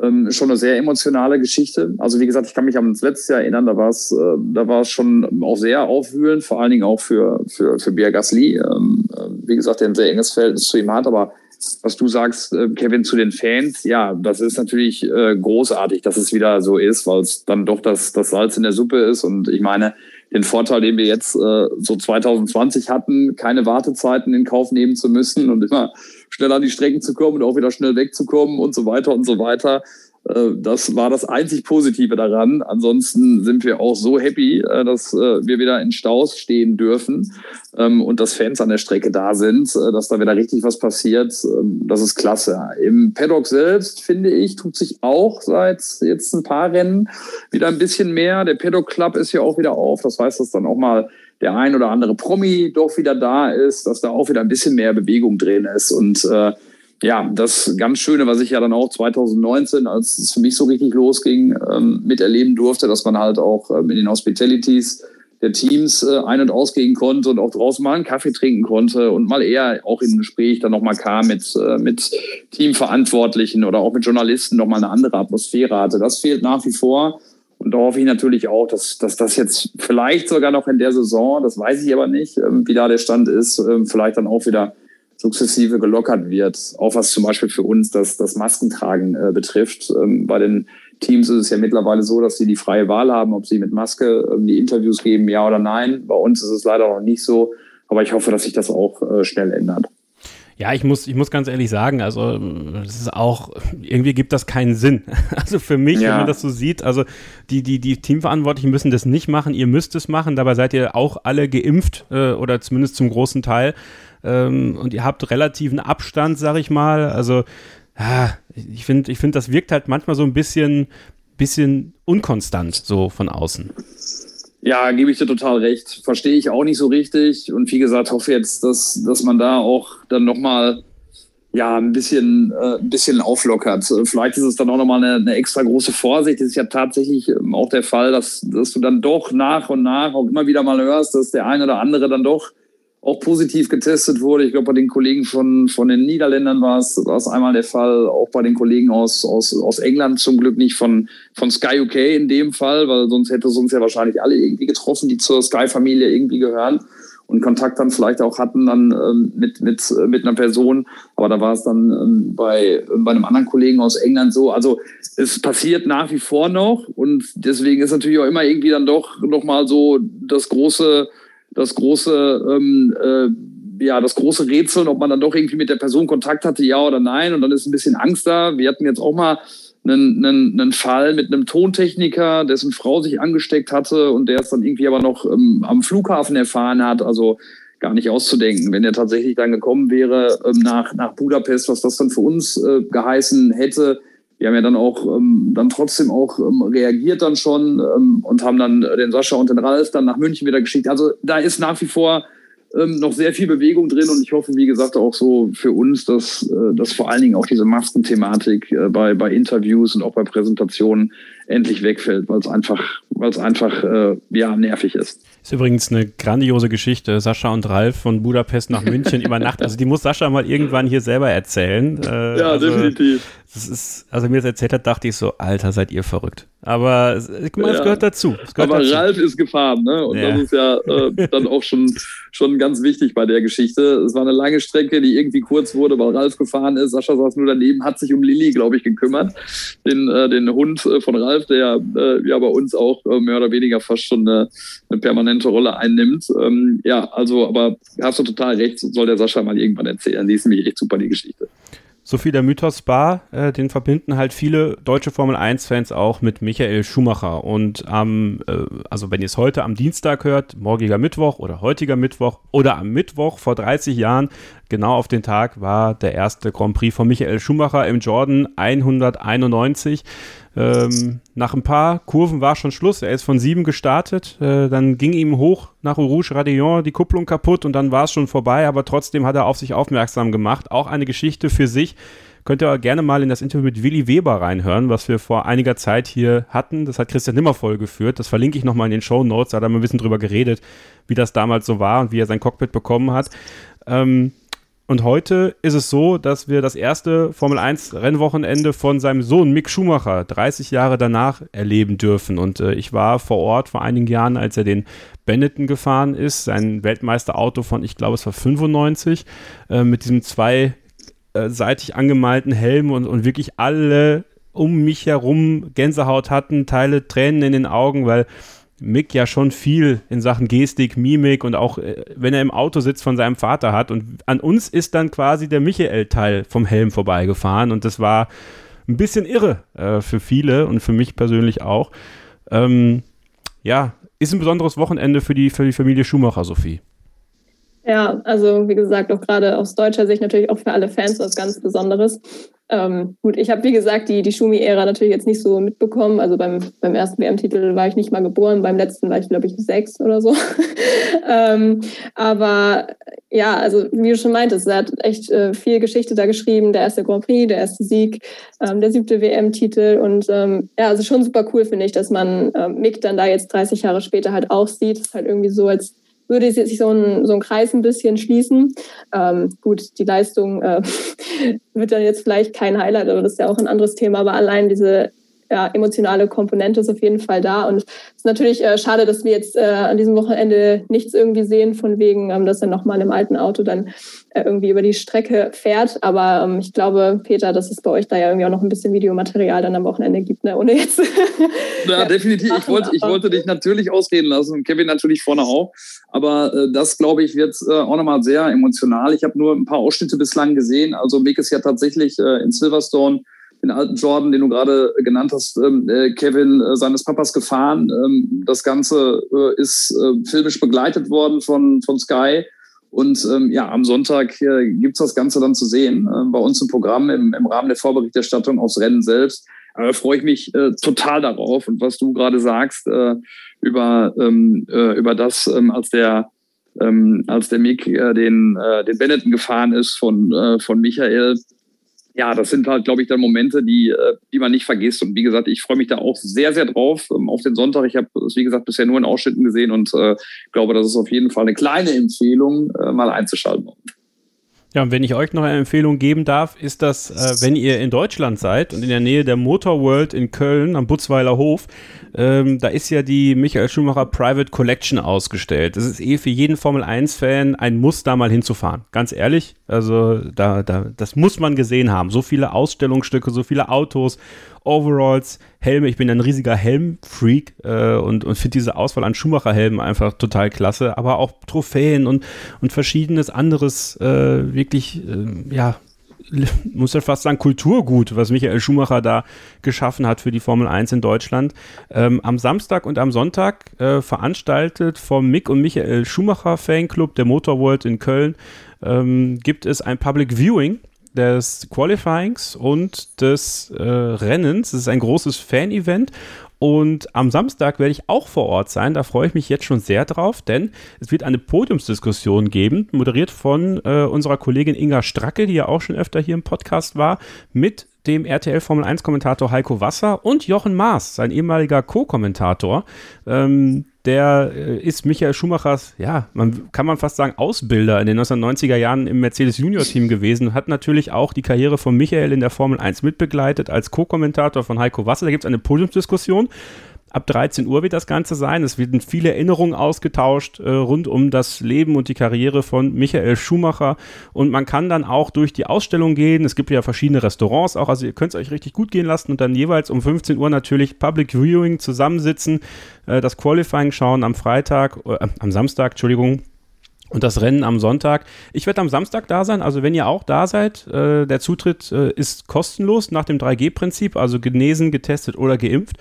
ähm, schon eine sehr emotionale Geschichte. Also wie gesagt, ich kann mich an das letzte Jahr erinnern, da war es, äh, da war es schon auch sehr aufwühlend, vor allen Dingen auch für für für Pierre Gasly. Ähm, äh, wie gesagt, der ein sehr enges Verhältnis zu ihm hat, aber was du sagst, äh, Kevin, zu den Fans, ja, das ist natürlich äh, großartig, dass es wieder so ist, weil es dann doch das, das Salz in der Suppe ist. Und ich meine, den Vorteil, den wir jetzt äh, so 2020 hatten, keine Wartezeiten in Kauf nehmen zu müssen und immer schnell an die Strecken zu kommen und auch wieder schnell wegzukommen und so weiter und so weiter. Äh, das war das einzig Positive daran. Ansonsten sind wir auch so happy, äh, dass äh, wir wieder in Staus stehen dürfen ähm, und dass Fans an der Strecke da sind, dass da wieder richtig was passiert. Ähm, das ist klasse. Im Paddock selbst, finde ich, tut sich auch seit jetzt ein paar Rennen wieder ein bisschen mehr. Der Paddock Club ist ja auch wieder auf. Das heißt, dass dann auch mal der ein oder andere Promi doch wieder da ist, dass da auch wieder ein bisschen mehr Bewegung drin ist und äh, ja, das ganz Schöne, was ich ja dann auch 2019, als es für mich so richtig losging, ähm, miterleben durfte, dass man halt auch ähm, in den Hospitalities der Teams äh, ein- und ausgehen konnte und auch draußen mal einen Kaffee trinken konnte und mal eher auch ein Gespräch dann nochmal kam mit, äh, mit Teamverantwortlichen oder auch mit Journalisten nochmal eine andere Atmosphäre hatte. Das fehlt nach wie vor. Und da hoffe ich natürlich auch, dass, dass das jetzt vielleicht sogar noch in der Saison, das weiß ich aber nicht, ähm, wie da der Stand ist, ähm, vielleicht dann auch wieder sukzessive gelockert wird. Auch was zum Beispiel für uns das, das Maskentragen äh, betrifft. Ähm, bei den Teams ist es ja mittlerweile so, dass sie die freie Wahl haben, ob sie mit Maske die Interviews geben, ja oder nein. Bei uns ist es leider noch nicht so. Aber ich hoffe, dass sich das auch äh, schnell ändert. Ja, ich muss, ich muss ganz ehrlich sagen, also das ist auch, irgendwie gibt das keinen Sinn. Also für mich, ja. wenn man das so sieht, also die, die, die Teamverantwortlichen müssen das nicht machen, ihr müsst es machen, dabei seid ihr auch alle geimpft äh, oder zumindest zum großen Teil ähm, und ihr habt relativen Abstand, sag ich mal. Also ja, ich finde, ich finde, das wirkt halt manchmal so ein bisschen, bisschen unkonstant so von außen. Ja, gebe ich dir total recht. Verstehe ich auch nicht so richtig. Und wie gesagt, hoffe jetzt, dass, dass man da auch dann nochmal ja, ein bisschen, äh, ein bisschen auflockert. Vielleicht ist es dann auch nochmal eine, eine extra große Vorsicht. Das ist ja tatsächlich ähm, auch der Fall, dass, dass du dann doch nach und nach auch immer wieder mal hörst, dass der eine oder andere dann doch auch positiv getestet wurde. Ich glaube, bei den Kollegen von, von den Niederländern war es, war es einmal der Fall, auch bei den Kollegen aus, aus, aus England zum Glück nicht von, von Sky UK in dem Fall, weil sonst hätte es uns ja wahrscheinlich alle irgendwie getroffen, die zur Sky-Familie irgendwie gehören und Kontakt dann vielleicht auch hatten dann ähm, mit, mit, mit einer Person. Aber da war es dann ähm, bei, bei einem anderen Kollegen aus England so. Also es passiert nach wie vor noch und deswegen ist natürlich auch immer irgendwie dann doch nochmal so das große das große, ähm, äh, ja, das große Rätseln, ob man dann doch irgendwie mit der Person Kontakt hatte, ja oder nein. Und dann ist ein bisschen Angst da. Wir hatten jetzt auch mal einen, einen, einen Fall mit einem Tontechniker, dessen Frau sich angesteckt hatte und der es dann irgendwie aber noch ähm, am Flughafen erfahren hat. Also gar nicht auszudenken. Wenn er tatsächlich dann gekommen wäre ähm, nach, nach Budapest, was das dann für uns äh, geheißen hätte, wir haben ja dann auch ähm, dann trotzdem auch ähm, reagiert dann schon ähm, und haben dann den Sascha und den Ralf dann nach München wieder geschickt. Also da ist nach wie vor ähm, noch sehr viel Bewegung drin und ich hoffe, wie gesagt, auch so für uns, dass, äh, dass vor allen Dingen auch diese Maskenthematik äh, bei, bei Interviews und auch bei Präsentationen endlich wegfällt, weil es einfach, weil es einfach äh, ja, nervig ist. Ist übrigens eine grandiose Geschichte. Sascha und Ralf von Budapest nach München über Nacht. Also die muss Sascha mal irgendwann hier selber erzählen. Äh, ja, also, definitiv. Das ist, also mir das erzählt hat, dachte ich so, Alter, seid ihr verrückt. Aber es, mal, es gehört dazu. Es gehört Aber dazu. Ralf ist gefahren, ne? Und ja. das ist ja äh, dann auch schon, schon ganz wichtig bei der Geschichte. Es war eine lange Strecke, die irgendwie kurz wurde, weil Ralf gefahren ist. Sascha saß nur daneben, hat sich um Lilly, glaube ich, gekümmert. Den, äh, den Hund äh, von Ralf, der äh, ja bei uns auch äh, mehr oder weniger fast schon eine, eine permanente Rolle einnimmt. Ähm, ja, also, aber hast du total recht, soll der Sascha mal irgendwann erzählen. Die ist nämlich echt super, die Geschichte. Sophie, der Mythos Spa, äh, den verbinden halt viele deutsche Formel 1-Fans auch mit Michael Schumacher. Und am, äh, also wenn ihr es heute am Dienstag hört, morgiger Mittwoch oder heutiger Mittwoch oder am Mittwoch vor 30 Jahren, genau auf den Tag war der erste Grand Prix von Michael Schumacher im Jordan 191. Ähm, nach ein paar Kurven war schon Schluss. Er ist von sieben gestartet. Äh, dann ging ihm hoch nach Rouge Radillon die Kupplung kaputt und dann war es schon vorbei. Aber trotzdem hat er auf sich aufmerksam gemacht. Auch eine Geschichte für sich. Könnt ihr gerne mal in das Interview mit Willi Weber reinhören, was wir vor einiger Zeit hier hatten. Das hat Christian Nimmervoll geführt. Das verlinke ich nochmal in den Show Notes. Da hat er mal ein bisschen drüber geredet, wie das damals so war und wie er sein Cockpit bekommen hat. Ähm, und heute ist es so, dass wir das erste Formel 1 Rennwochenende von seinem Sohn Mick Schumacher 30 Jahre danach erleben dürfen. Und äh, ich war vor Ort vor einigen Jahren, als er den Benetton gefahren ist, sein Weltmeisterauto von, ich glaube, es war 95, äh, mit diesem zweiseitig angemalten Helm und, und wirklich alle um mich herum Gänsehaut hatten, Teile Tränen in den Augen, weil Mick ja schon viel in Sachen Gestik, Mimik und auch äh, wenn er im Auto sitzt von seinem Vater hat. Und an uns ist dann quasi der Michael-Teil vom Helm vorbeigefahren und das war ein bisschen irre äh, für viele und für mich persönlich auch. Ähm, ja, ist ein besonderes Wochenende für die, für die Familie Schumacher, Sophie. Ja, also wie gesagt, auch gerade aus deutscher Sicht natürlich auch für alle Fans was ganz Besonderes. Ähm, gut, ich habe wie gesagt die, die Schumi-Ära natürlich jetzt nicht so mitbekommen. Also beim, beim ersten WM-Titel war ich nicht mal geboren, beim letzten war ich, glaube ich, sechs oder so. ähm, aber ja, also wie du schon meintest, er hat echt äh, viel Geschichte da geschrieben. Der erste Grand Prix, der erste Sieg, ähm, der siebte WM-Titel. Und ähm, ja, also schon super cool, finde ich, dass man äh, Mick dann da jetzt 30 Jahre später halt auch sieht. Das ist halt irgendwie so, als würde sich so ein, so ein Kreis ein bisschen schließen. Ähm, gut, die Leistung äh, wird dann jetzt vielleicht kein Highlight, aber das ist ja auch ein anderes Thema. Aber allein diese ja, emotionale Komponente ist auf jeden Fall da. Und es ist natürlich äh, schade, dass wir jetzt äh, an diesem Wochenende nichts irgendwie sehen, von wegen, ähm, dass er nochmal im alten Auto dann äh, irgendwie über die Strecke fährt. Aber ähm, ich glaube, Peter, dass es bei euch da ja irgendwie auch noch ein bisschen Videomaterial dann am Wochenende gibt, ne? ohne jetzt. ja, definitiv. Ich wollte, ich wollte dich natürlich ausreden lassen und Kevin natürlich vorne auch. Aber äh, das, glaube ich, wird äh, auch nochmal sehr emotional. Ich habe nur ein paar Ausschnitte bislang gesehen. Also Mick ist ja tatsächlich äh, in Silverstone den alten Jordan, den du gerade genannt hast, ähm, äh, Kevin, äh, seines Papas gefahren. Ähm, das Ganze äh, ist äh, filmisch begleitet worden von, von Sky. Und ähm, ja, am Sonntag äh, gibt's das Ganze dann zu sehen äh, bei uns im Programm im, im Rahmen der Vorberichterstattung aufs Rennen selbst. Aber freue ich mich äh, total darauf. Und was du gerade sagst äh, über, ähm, äh, über das, ähm, als der ähm, als der Mick äh, den, äh, den Benetton gefahren ist von, äh, von Michael, ja, das sind halt, glaube ich, dann Momente, die, äh, die man nicht vergisst. Und wie gesagt, ich freue mich da auch sehr, sehr drauf ähm, auf den Sonntag. Ich habe es, wie gesagt, bisher nur in Ausschnitten gesehen und äh, glaube, das ist auf jeden Fall eine kleine Empfehlung, äh, mal einzuschalten. Ja, und wenn ich euch noch eine Empfehlung geben darf, ist das, äh, wenn ihr in Deutschland seid und in der Nähe der Motor World in Köln am Butzweiler Hof, ähm, da ist ja die Michael Schumacher Private Collection ausgestellt. Das ist eh für jeden Formel 1-Fan ein Muss, da mal hinzufahren. Ganz ehrlich, also da, da, das muss man gesehen haben. So viele Ausstellungsstücke, so viele Autos, Overalls, Helme. Ich bin ein riesiger Helmfreak äh, und, und finde diese Auswahl an Schumacher-Helmen einfach total klasse. Aber auch Trophäen und, und verschiedenes anderes, äh, wirklich, äh, ja, muss ja fast sagen, Kulturgut, was Michael Schumacher da geschaffen hat für die Formel 1 in Deutschland. Ähm, am Samstag und am Sonntag äh, veranstaltet vom Mick und Michael Schumacher Fanclub der Motorworld in Köln ähm, gibt es ein Public Viewing des Qualifyings und des äh, Rennens. Es ist ein großes Fan-Event und am Samstag werde ich auch vor Ort sein. Da freue ich mich jetzt schon sehr drauf, denn es wird eine Podiumsdiskussion geben, moderiert von äh, unserer Kollegin Inga Stracke, die ja auch schon öfter hier im Podcast war, mit dem RTL Formel 1 Kommentator Heiko Wasser und Jochen Maas, sein ehemaliger Co-Kommentator. Ähm, der äh, ist Michael Schumachers, ja, man kann man fast sagen, Ausbilder in den 1990er Jahren im Mercedes Junior Team gewesen, hat natürlich auch die Karriere von Michael in der Formel 1 mitbegleitet als Co-Kommentator von Heiko Wasser. Da gibt es eine Podiumsdiskussion Ab 13 Uhr wird das Ganze sein. Es werden viele Erinnerungen ausgetauscht äh, rund um das Leben und die Karriere von Michael Schumacher. Und man kann dann auch durch die Ausstellung gehen. Es gibt ja verschiedene Restaurants auch. Also ihr könnt es euch richtig gut gehen lassen und dann jeweils um 15 Uhr natürlich Public Viewing zusammensitzen, äh, das Qualifying schauen am Freitag, äh, am Samstag, Entschuldigung Und das Rennen am Sonntag. Ich werde am Samstag da sein, also wenn ihr auch da seid, äh, der Zutritt äh, ist kostenlos nach dem 3G-Prinzip, also genesen, getestet oder geimpft.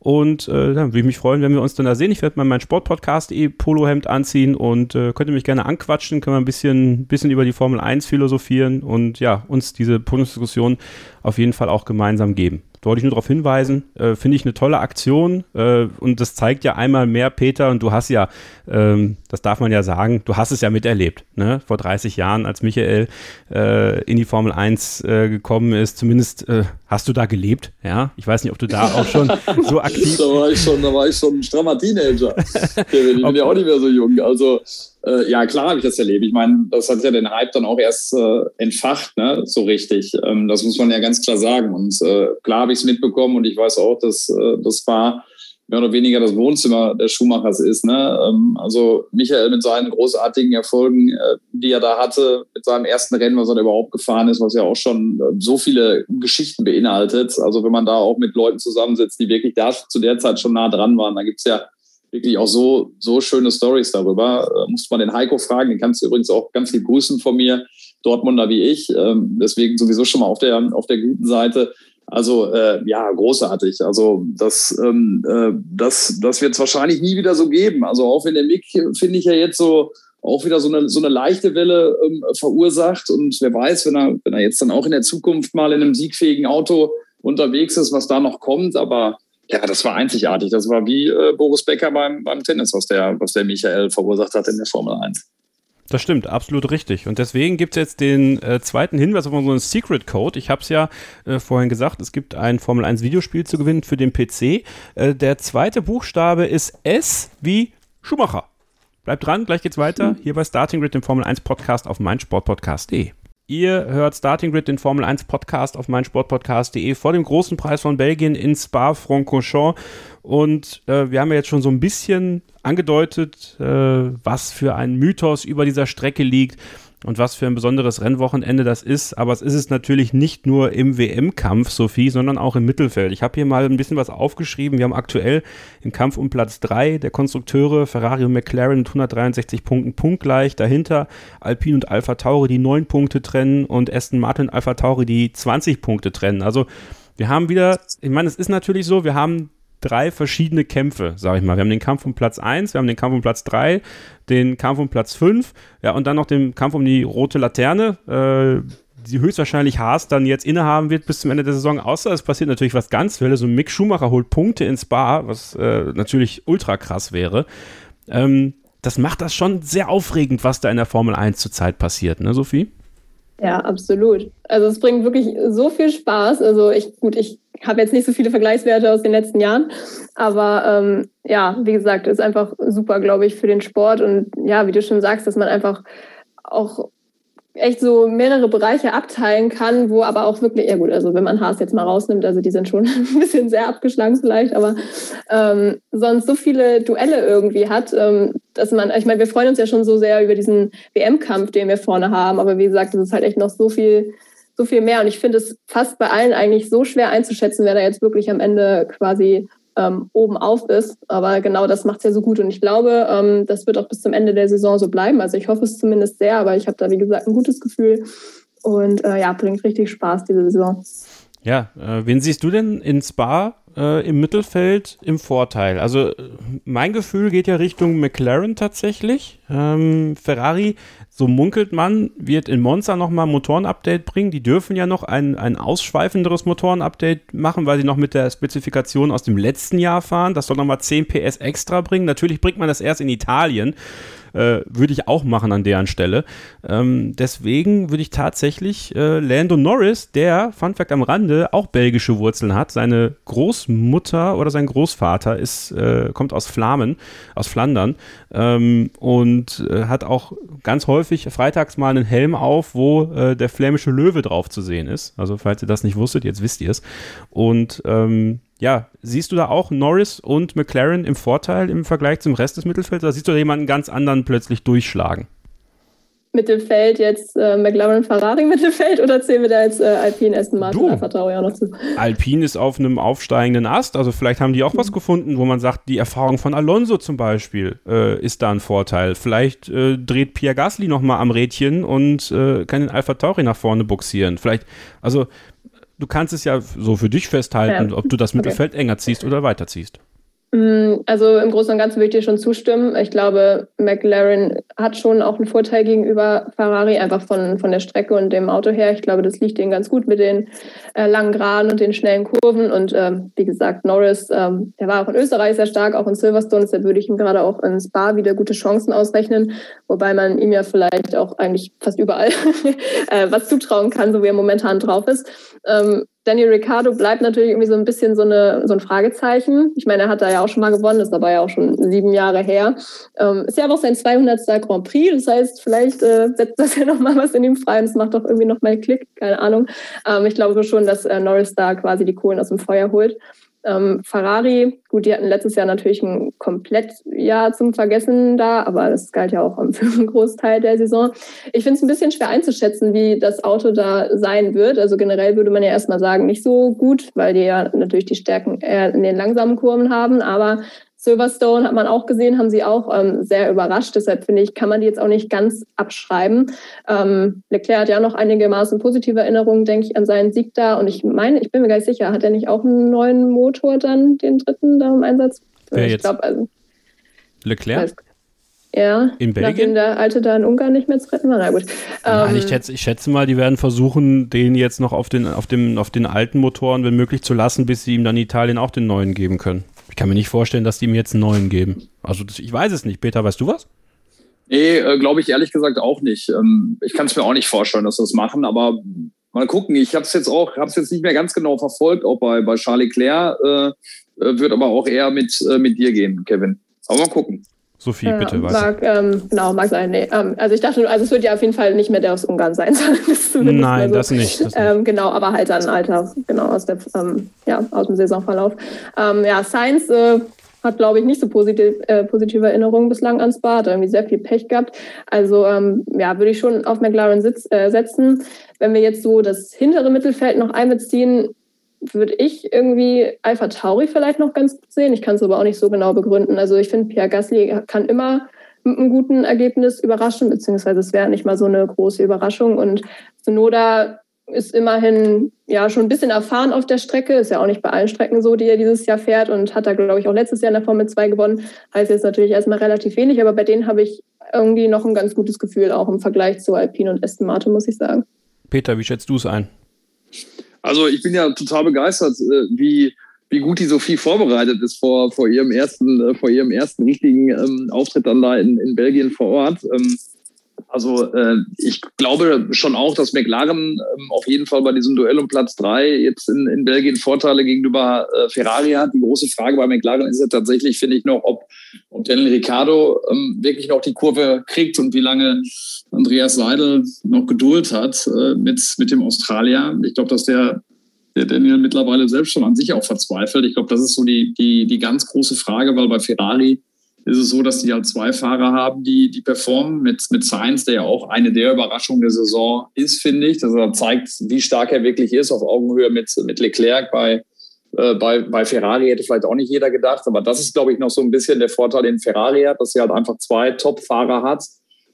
Und äh, dann würde ich mich freuen, wenn wir uns dann da sehen. Ich werde mal mein Sportpodcast eh Polohemd anziehen und äh, könnt ihr mich gerne anquatschen, können wir ein bisschen, bisschen über die Formel 1 philosophieren und ja, uns diese Podiumsdiskussion auf jeden Fall auch gemeinsam geben wollte ich nur darauf hinweisen, äh, finde ich eine tolle Aktion äh, und das zeigt ja einmal mehr, Peter, und du hast ja, ähm, das darf man ja sagen, du hast es ja miterlebt, ne? vor 30 Jahren, als Michael äh, in die Formel 1 äh, gekommen ist, zumindest äh, hast du da gelebt, ja, ich weiß nicht, ob du da auch schon so aktiv... da war ich schon, da war ich schon ein strammer Teenager, ich bin ja auch nicht mehr so jung, also äh, ja, klar habe ich das erlebt. Ich meine, das hat ja den Hype dann auch erst äh, entfacht, ne? so richtig. Ähm, das muss man ja ganz klar sagen. Und äh, klar habe ich es mitbekommen und ich weiß auch, dass äh, das war mehr oder weniger das Wohnzimmer des Schumachers ist. Ne? Ähm, also Michael mit seinen großartigen Erfolgen, äh, die er da hatte, mit seinem ersten Rennen, was er überhaupt gefahren ist, was ja auch schon äh, so viele Geschichten beinhaltet. Also wenn man da auch mit Leuten zusammensitzt, die wirklich da zu der Zeit schon nah dran waren, da gibt es ja wirklich auch so, so schöne Stories darüber. Äh, muss man den Heiko fragen, den kannst du übrigens auch ganz viel grüßen von mir, Dortmunder wie ich. Ähm, deswegen sowieso schon mal auf der, auf der guten Seite. Also äh, ja, großartig. Also das, ähm, äh, das, das wird es wahrscheinlich nie wieder so geben. Also auch wenn der Mick, finde ich ja jetzt so auch wieder so eine, so eine leichte Welle ähm, verursacht. Und wer weiß, wenn er, wenn er jetzt dann auch in der Zukunft mal in einem siegfähigen Auto unterwegs ist, was da noch kommt. Aber ja, das war einzigartig. Das war wie äh, Boris Becker beim, beim Tennis, was der, was der Michael verursacht hat in der Formel 1. Das stimmt, absolut richtig. Und deswegen gibt es jetzt den äh, zweiten Hinweis auf unseren Secret Code. Ich habe es ja äh, vorhin gesagt, es gibt ein Formel 1 Videospiel zu gewinnen für den PC. Äh, der zweite Buchstabe ist S wie Schumacher. Bleibt dran, gleich geht's weiter. Hier bei Starting Grid, dem Formel 1 Podcast auf meinsportpodcast.de. Ihr hört Starting Grid, den Formel 1 Podcast auf meinsportpodcast.de vor dem großen Preis von Belgien in Spa-Francorchamps. Und äh, wir haben ja jetzt schon so ein bisschen angedeutet, äh, was für ein Mythos über dieser Strecke liegt und was für ein besonderes Rennwochenende das ist. Aber es ist es natürlich nicht nur im WM-Kampf, Sophie, sondern auch im Mittelfeld. Ich habe hier mal ein bisschen was aufgeschrieben. Wir haben aktuell im Kampf um Platz 3 der Konstrukteure Ferrari und McLaren mit 163 Punkten punktgleich. Dahinter Alpine und Alpha Tauri, die 9 Punkte trennen und Aston Martin und Alpha Tauri, die 20 Punkte trennen. Also wir haben wieder, ich meine, es ist natürlich so, wir haben drei verschiedene Kämpfe, sage ich mal. Wir haben den Kampf um Platz 1, wir haben den Kampf um Platz 3, den Kampf um Platz 5, ja, und dann noch den Kampf um die rote Laterne, äh, die höchstwahrscheinlich Haas dann jetzt innehaben wird bis zum Ende der Saison, außer es passiert natürlich was ganz Wildes und Mick Schumacher holt Punkte ins Bar, was äh, natürlich ultra krass wäre. Ähm, das macht das schon sehr aufregend, was da in der Formel 1 zurzeit passiert, ne, Sophie? Ja, absolut. Also es bringt wirklich so viel Spaß. Also ich, gut, ich habe jetzt nicht so viele Vergleichswerte aus den letzten Jahren, aber ähm, ja, wie gesagt, ist einfach super, glaube ich, für den Sport. Und ja, wie du schon sagst, dass man einfach auch echt so mehrere Bereiche abteilen kann, wo aber auch wirklich, ja gut, also wenn man Haas jetzt mal rausnimmt, also die sind schon ein bisschen sehr abgeschlagen vielleicht, aber ähm, sonst so viele Duelle irgendwie hat, ähm, dass man, ich meine, wir freuen uns ja schon so sehr über diesen WM-Kampf, den wir vorne haben, aber wie gesagt, es ist halt echt noch so viel, so viel mehr und ich finde es fast bei allen eigentlich so schwer einzuschätzen, wer da jetzt wirklich am Ende quasi ähm, oben auf ist. Aber genau das macht es ja so gut. Und ich glaube, ähm, das wird auch bis zum Ende der Saison so bleiben. Also ich hoffe es zumindest sehr, aber ich habe da, wie gesagt, ein gutes Gefühl. Und äh, ja, bringt richtig Spaß diese Saison. Ja, äh, wen siehst du denn in Spa äh, im Mittelfeld im Vorteil? Also mein Gefühl geht ja Richtung McLaren tatsächlich. Ähm, Ferrari so munkelt man, wird in Monza nochmal ein Motoren-Update bringen. Die dürfen ja noch ein, ein ausschweifenderes Motoren-Update machen, weil sie noch mit der Spezifikation aus dem letzten Jahr fahren. Das soll nochmal 10 PS extra bringen. Natürlich bringt man das erst in Italien. Äh, würde ich auch machen an deren Stelle. Ähm, deswegen würde ich tatsächlich äh, Lando Norris, der, Fun Fact am Rande, auch belgische Wurzeln hat. Seine Großmutter oder sein Großvater ist, äh, kommt aus Flamen, aus Flandern ähm, und äh, hat auch ganz häufig freitags mal einen Helm auf, wo äh, der flämische Löwe drauf zu sehen ist. Also falls ihr das nicht wusstet, jetzt wisst ihr es. Und ähm, ja, siehst du da auch Norris und McLaren im Vorteil im Vergleich zum Rest des Mittelfelds? Oder siehst du da jemanden ganz anderen plötzlich durchschlagen? Mittelfeld jetzt äh, McLaren Ferrari Mittelfeld oder zählen wir da jetzt äh, Alpine Aston Martin Du. Alpha Tauri auch noch zu? Alpine ist auf einem aufsteigenden Ast, also vielleicht haben die auch was gefunden, wo man sagt, die Erfahrung von Alonso zum Beispiel äh, ist da ein Vorteil. Vielleicht äh, dreht Pierre Gasly nochmal am Rädchen und äh, kann den Alpha Tauri nach vorne buxieren. Vielleicht, also du kannst es ja so für dich festhalten, Ja. ob du das Okay. Mittelfeld enger ziehst oder weiterziehst. Mm, Also im Großen und Ganzen würde ich dir schon zustimmen. Ich glaube, McLaren hat schon auch einen Vorteil gegenüber Ferrari, einfach von, von der Strecke und dem Auto her. Ich glaube, das liegt ihnen ganz gut mit den äh, langen Geraden und den schnellen Kurven. Und ähm, wie gesagt, Norris, ähm, der war auch in Österreich sehr stark, auch in Silverstone. Deshalb würde ich ihm gerade auch in Spa wieder gute Chancen ausrechnen. Wobei man ihm ja vielleicht auch eigentlich fast überall äh, was zutrauen kann, so wie er momentan drauf ist. Ähm, Daniel Ricciardo bleibt natürlich irgendwie so ein bisschen so, eine, so ein Fragezeichen. Ich meine, er hat da ja auch schon mal gewonnen, ist aber ja auch schon sieben Jahre her. Ähm, ist ja aber auch sein 200. Grand Prix, das heißt, vielleicht äh, setzt das ja nochmal was in ihm frei und es macht doch irgendwie nochmal Klick, keine Ahnung. Ähm, ich glaube schon, dass äh, Norris da quasi die Kohlen aus dem Feuer holt. Ähm, Ferrari, gut, die hatten letztes Jahr natürlich ein Komplettjahr zum Vergessen da, aber das galt ja auch für einen Großteil der Saison. Ich finde es ein bisschen schwer einzuschätzen, wie das Auto da sein wird. Also generell würde man ja erstmal sagen, nicht so gut, weil die ja natürlich die Stärken eher in den langsamen Kurven haben, aber Silverstone hat man auch gesehen, haben sie auch ähm, sehr überrascht. Deshalb finde ich, kann man die jetzt auch nicht ganz abschreiben. Ähm, Leclerc hat ja noch einigermaßen positive Erinnerungen, denke ich, an seinen Sieg da. Und ich meine, ich bin mir gar nicht sicher, hat er nicht auch einen neuen Motor dann, den dritten da im Einsatz? Wer ich glaube, also, Leclerc? weiß- ja, In Belgien? nachdem der Alte da in Ungarn nicht mehr zu retten war. Na gut. Nein, Ähm, ich, schätze, ich schätze mal, die werden versuchen, den jetzt noch auf den, auf, dem, auf den alten Motoren, wenn möglich, zu lassen, bis sie ihm dann Italien auch den neuen geben können. Ich kann mir nicht vorstellen, dass die ihm jetzt einen neuen geben. Also das, ich weiß es nicht. Peter, weißt du was? Nee, äh, glaube ich ehrlich gesagt auch nicht. Ähm, ich kann es mir auch nicht vorstellen, dass sie das machen, aber mal gucken. Ich habe es jetzt auch, habe es jetzt nicht mehr ganz genau verfolgt, auch bei, bei Charles Leclerc, äh, äh, wird aber auch eher mit, äh, mit dir gehen, Kevin. Aber mal gucken. Sophie, ja, bitte weiter. mag, ähm, genau, mag sein. Nee, ähm, also ich dachte, nur- also es wird ja auf jeden Fall nicht mehr der aus Ungarn sein. Das zumindest Nein, so. das nicht. Das. Ähm, genau, aber halt dann Alter, genau, aus, der, ähm, ja, aus dem Saisonverlauf. Ähm, ja, Sainz äh, hat, glaube ich, nicht so positiv, äh, positive Erinnerungen bislang ans Spa, hat irgendwie sehr viel Pech gehabt. Also, ähm, ja, würde ich schon auf McLaren sitz, äh, setzen. Wenn wir jetzt so das hintere Mittelfeld noch einbeziehen, würde ich irgendwie Alpha Tauri vielleicht noch ganz gut sehen. Ich kann es aber auch nicht so genau begründen. Also ich finde, Pierre Gasly kann immer mit einem guten Ergebnis überraschen, beziehungsweise es wäre nicht mal so eine große Überraschung. Und Sonoda ist immerhin ja schon ein bisschen erfahren auf der Strecke. Ist ja auch nicht bei allen Strecken so, die er dieses Jahr fährt und hat da, glaube ich, auch letztes Jahr in der Formel 2 gewonnen. Heißt jetzt natürlich erstmal relativ wenig, aber bei denen habe ich irgendwie noch ein ganz gutes Gefühl, auch im Vergleich zu Alpine und Aston Martin, muss ich sagen. Peter, wie schätzt du es ein? Also ich bin ja total begeistert, äh, wie, wie gut die Sophie vorbereitet ist vor, vor, ihrem, ersten, äh, vor ihrem ersten richtigen ähm, Auftritt dann da in, in Belgien vor Ort. Ähm, also äh, ich glaube schon auch, dass McLaren ähm, auf jeden Fall bei diesem Duell um Platz drei jetzt in, in Belgien Vorteile gegenüber äh, Ferrari hat. Die große Frage bei McLaren ist ja tatsächlich, finde ich, noch, ob, ob Daniel Ricciardo ähm, wirklich noch die Kurve kriegt und wie lange Andreas Seidel noch Geduld hat äh, mit, mit dem Australier. Ich glaube, dass der, der Daniel mittlerweile selbst schon an sich auch verzweifelt. Ich glaube, das ist so die, die, die ganz große Frage, weil bei Ferrari ist es so, dass die halt zwei Fahrer haben, die, die performen mit, mit Sainz, der ja auch eine der Überraschungen der Saison ist, finde ich. Dass er zeigt, wie stark er wirklich ist, auf Augenhöhe mit, mit Leclerc bei, äh, bei, bei Ferrari hätte vielleicht auch nicht jeder gedacht. Aber das ist, glaube ich, noch so ein bisschen der Vorteil, den Ferrari hat, dass sie halt einfach zwei Top-Fahrer hat.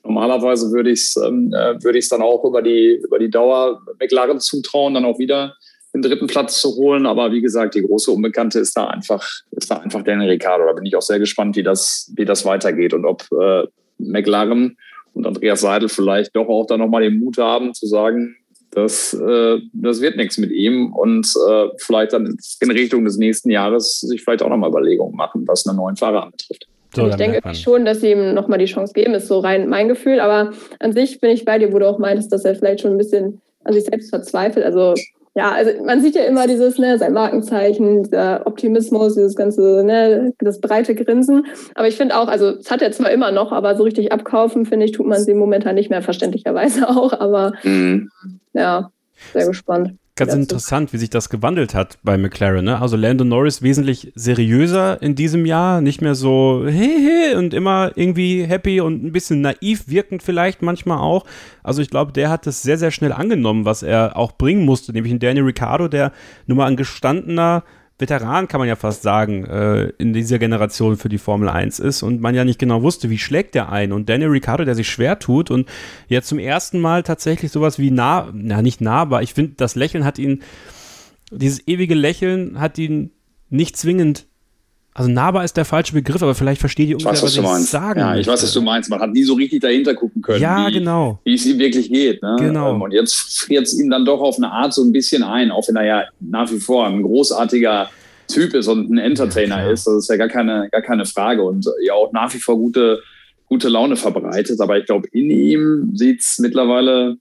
Normalerweise würde ich es ähm, äh, ich's dann auch über die, über die Dauer McLaren zutrauen, dann auch wieder den dritten Platz zu holen. Aber wie gesagt, die große Unbekannte ist da einfach, ist da einfach Daniel Ricciardo. Da bin ich auch sehr gespannt, wie das, wie das weitergeht und ob äh, McLaren und Andreas Seidel vielleicht doch auch da nochmal den Mut haben zu sagen, das, äh, das wird nichts mit ihm und äh, vielleicht dann in Richtung des nächsten Jahres sich vielleicht auch nochmal Überlegungen machen, was einen neuen Fahrer anbetrifft. So, ich denke schon, dass sie ihm nochmal die Chance geben, ist so rein mein Gefühl. Aber an sich bin ich bei dir, wo du auch meintest, dass er vielleicht schon ein bisschen an sich selbst verzweifelt. Also ja, also man sieht ja immer dieses, ne, sein Markenzeichen, dieser Optimismus, dieses ganze, ne, das breite Grinsen. Aber ich finde auch, also das hat er zwar immer noch, aber so richtig abkaufen, finde ich, tut man sie momentan nicht mehr, verständlicherweise auch. Aber Mhm. ja, sehr gespannt. Ganz interessant, wie sich das gewandelt hat bei McLaren. Ne? Also Lando Norris wesentlich seriöser in diesem Jahr, nicht mehr so hey, hey und immer irgendwie happy und ein bisschen naiv wirkend vielleicht manchmal auch. Also ich glaube, der hat das sehr, sehr schnell angenommen, was er auch bringen musste, nämlich ein Daniel Ricciardo, der nun mal ein gestandener Veteran, kann man ja fast sagen, äh, in dieser Generation für die Formel 1 ist und man ja nicht genau wusste, wie schlägt der ein. Und Daniel Ricciardo, der sich schwer tut und jetzt zum ersten Mal tatsächlich sowas wie nah, na nicht nah, aber ich finde, das Lächeln hat ihn, dieses ewige Lächeln hat ihn nicht zwingend also nahbar ist der falsche Begriff, aber vielleicht versteht ihr ungefähr, was, was ich sagen Ja, ich weiß, was du meinst. Man hat nie so richtig dahinter gucken können, ja, wie, genau. wie es ihm wirklich geht. Ne? Genau. Ähm, und jetzt friert es ihm dann doch auf eine Art so ein bisschen ein, auch wenn er ja nach wie vor ein großartiger Typ ist und ein Entertainer ja, ist. Das ist ja gar keine, gar keine Frage. Und ja auch nach wie vor gute, gute Laune verbreitet. Aber ich glaube, in ihm sieht es mittlerweile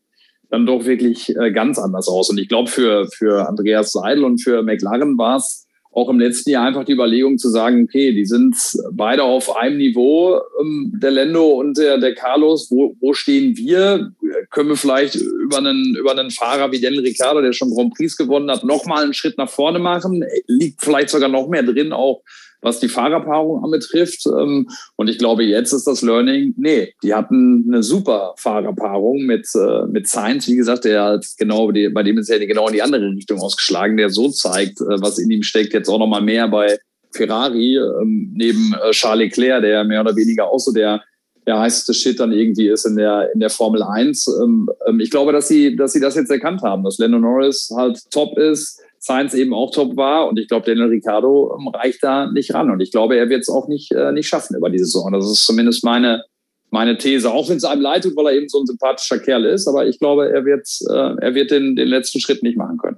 dann doch wirklich äh, ganz anders aus. Und ich glaube, für, für Andreas Seidel und für McLaren war es auch im letzten Jahr einfach die Überlegung zu sagen, okay, die sind beide auf einem Niveau, ähm, der Lendo und der, der Carlos. Wo, wo stehen wir? Können wir vielleicht über einen, über einen Fahrer wie Daniel Ricciardo, der schon Grand Prix gewonnen hat, nochmal einen Schritt nach vorne machen? Liegt vielleicht sogar noch mehr drin, auch was die Fahrerpaarung anbetrifft. Ähm, und ich glaube, jetzt ist das Learning, nee, die hatten eine super Fahrerpaarung mit, äh, mit Sainz, wie gesagt, der hat genau, bei dem ist ja genau in die andere Richtung ausgeschlagen, der so zeigt, äh, was in ihm steckt, jetzt auch nochmal mehr bei Ferrari, ähm, neben äh, Charles Leclerc, der mehr oder weniger auch so der der heißeste Shit dann irgendwie ist in der, in der Formel 1. Ähm, ich glaube, dass sie, dass sie das jetzt erkannt haben, dass Lando Norris halt top ist, Sainz eben auch top war. Und ich glaube, Daniel Ricciardo ähm, reicht da nicht ran. Und ich glaube, er wird es auch nicht, äh, nicht schaffen über die Saison. Das ist zumindest meine, meine These. Auch wenn es einem leid tut, weil er eben so ein sympathischer Kerl ist. Aber ich glaube, er wird, äh, er wird den, den letzten Schritt nicht machen können.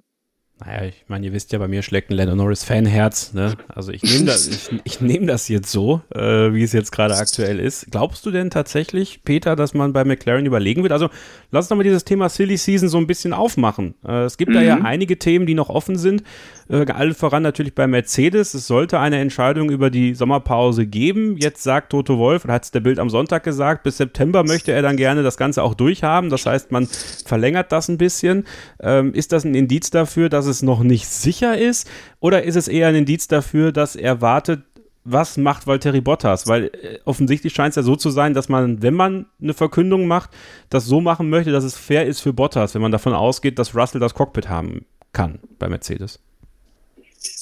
Naja, ich meine, ihr wisst ja, bei mir schlägt ein Lando Norris Fanherz. Ne? Also ich nehme das, ich, ich nehm das jetzt so, äh, wie es jetzt gerade aktuell ist. Glaubst du denn tatsächlich, Peter, dass man bei McLaren überlegen wird? Also lass uns doch mal dieses Thema Silly Season so ein bisschen aufmachen. Äh, es gibt mhm. da ja mhm. einige Themen, die noch offen sind. Äh, allen voran natürlich bei Mercedes. Es sollte eine Entscheidung über die Sommerpause geben. Jetzt sagt Toto Wolf, oder hat es der Bild am Sonntag gesagt, bis September möchte er dann gerne das Ganze auch durchhaben. Das heißt, man verlängert das ein bisschen. Ähm, ist das ein Indiz dafür, dass es noch nicht sicher ist? Oder ist es eher ein Indiz dafür, dass er wartet, was macht Valtteri Bottas? Weil äh, offensichtlich scheint es ja so zu sein, dass man, wenn man eine Verkündung macht, das so machen möchte, dass es fair ist für Bottas, wenn man davon ausgeht, dass Russell das Cockpit haben kann bei Mercedes.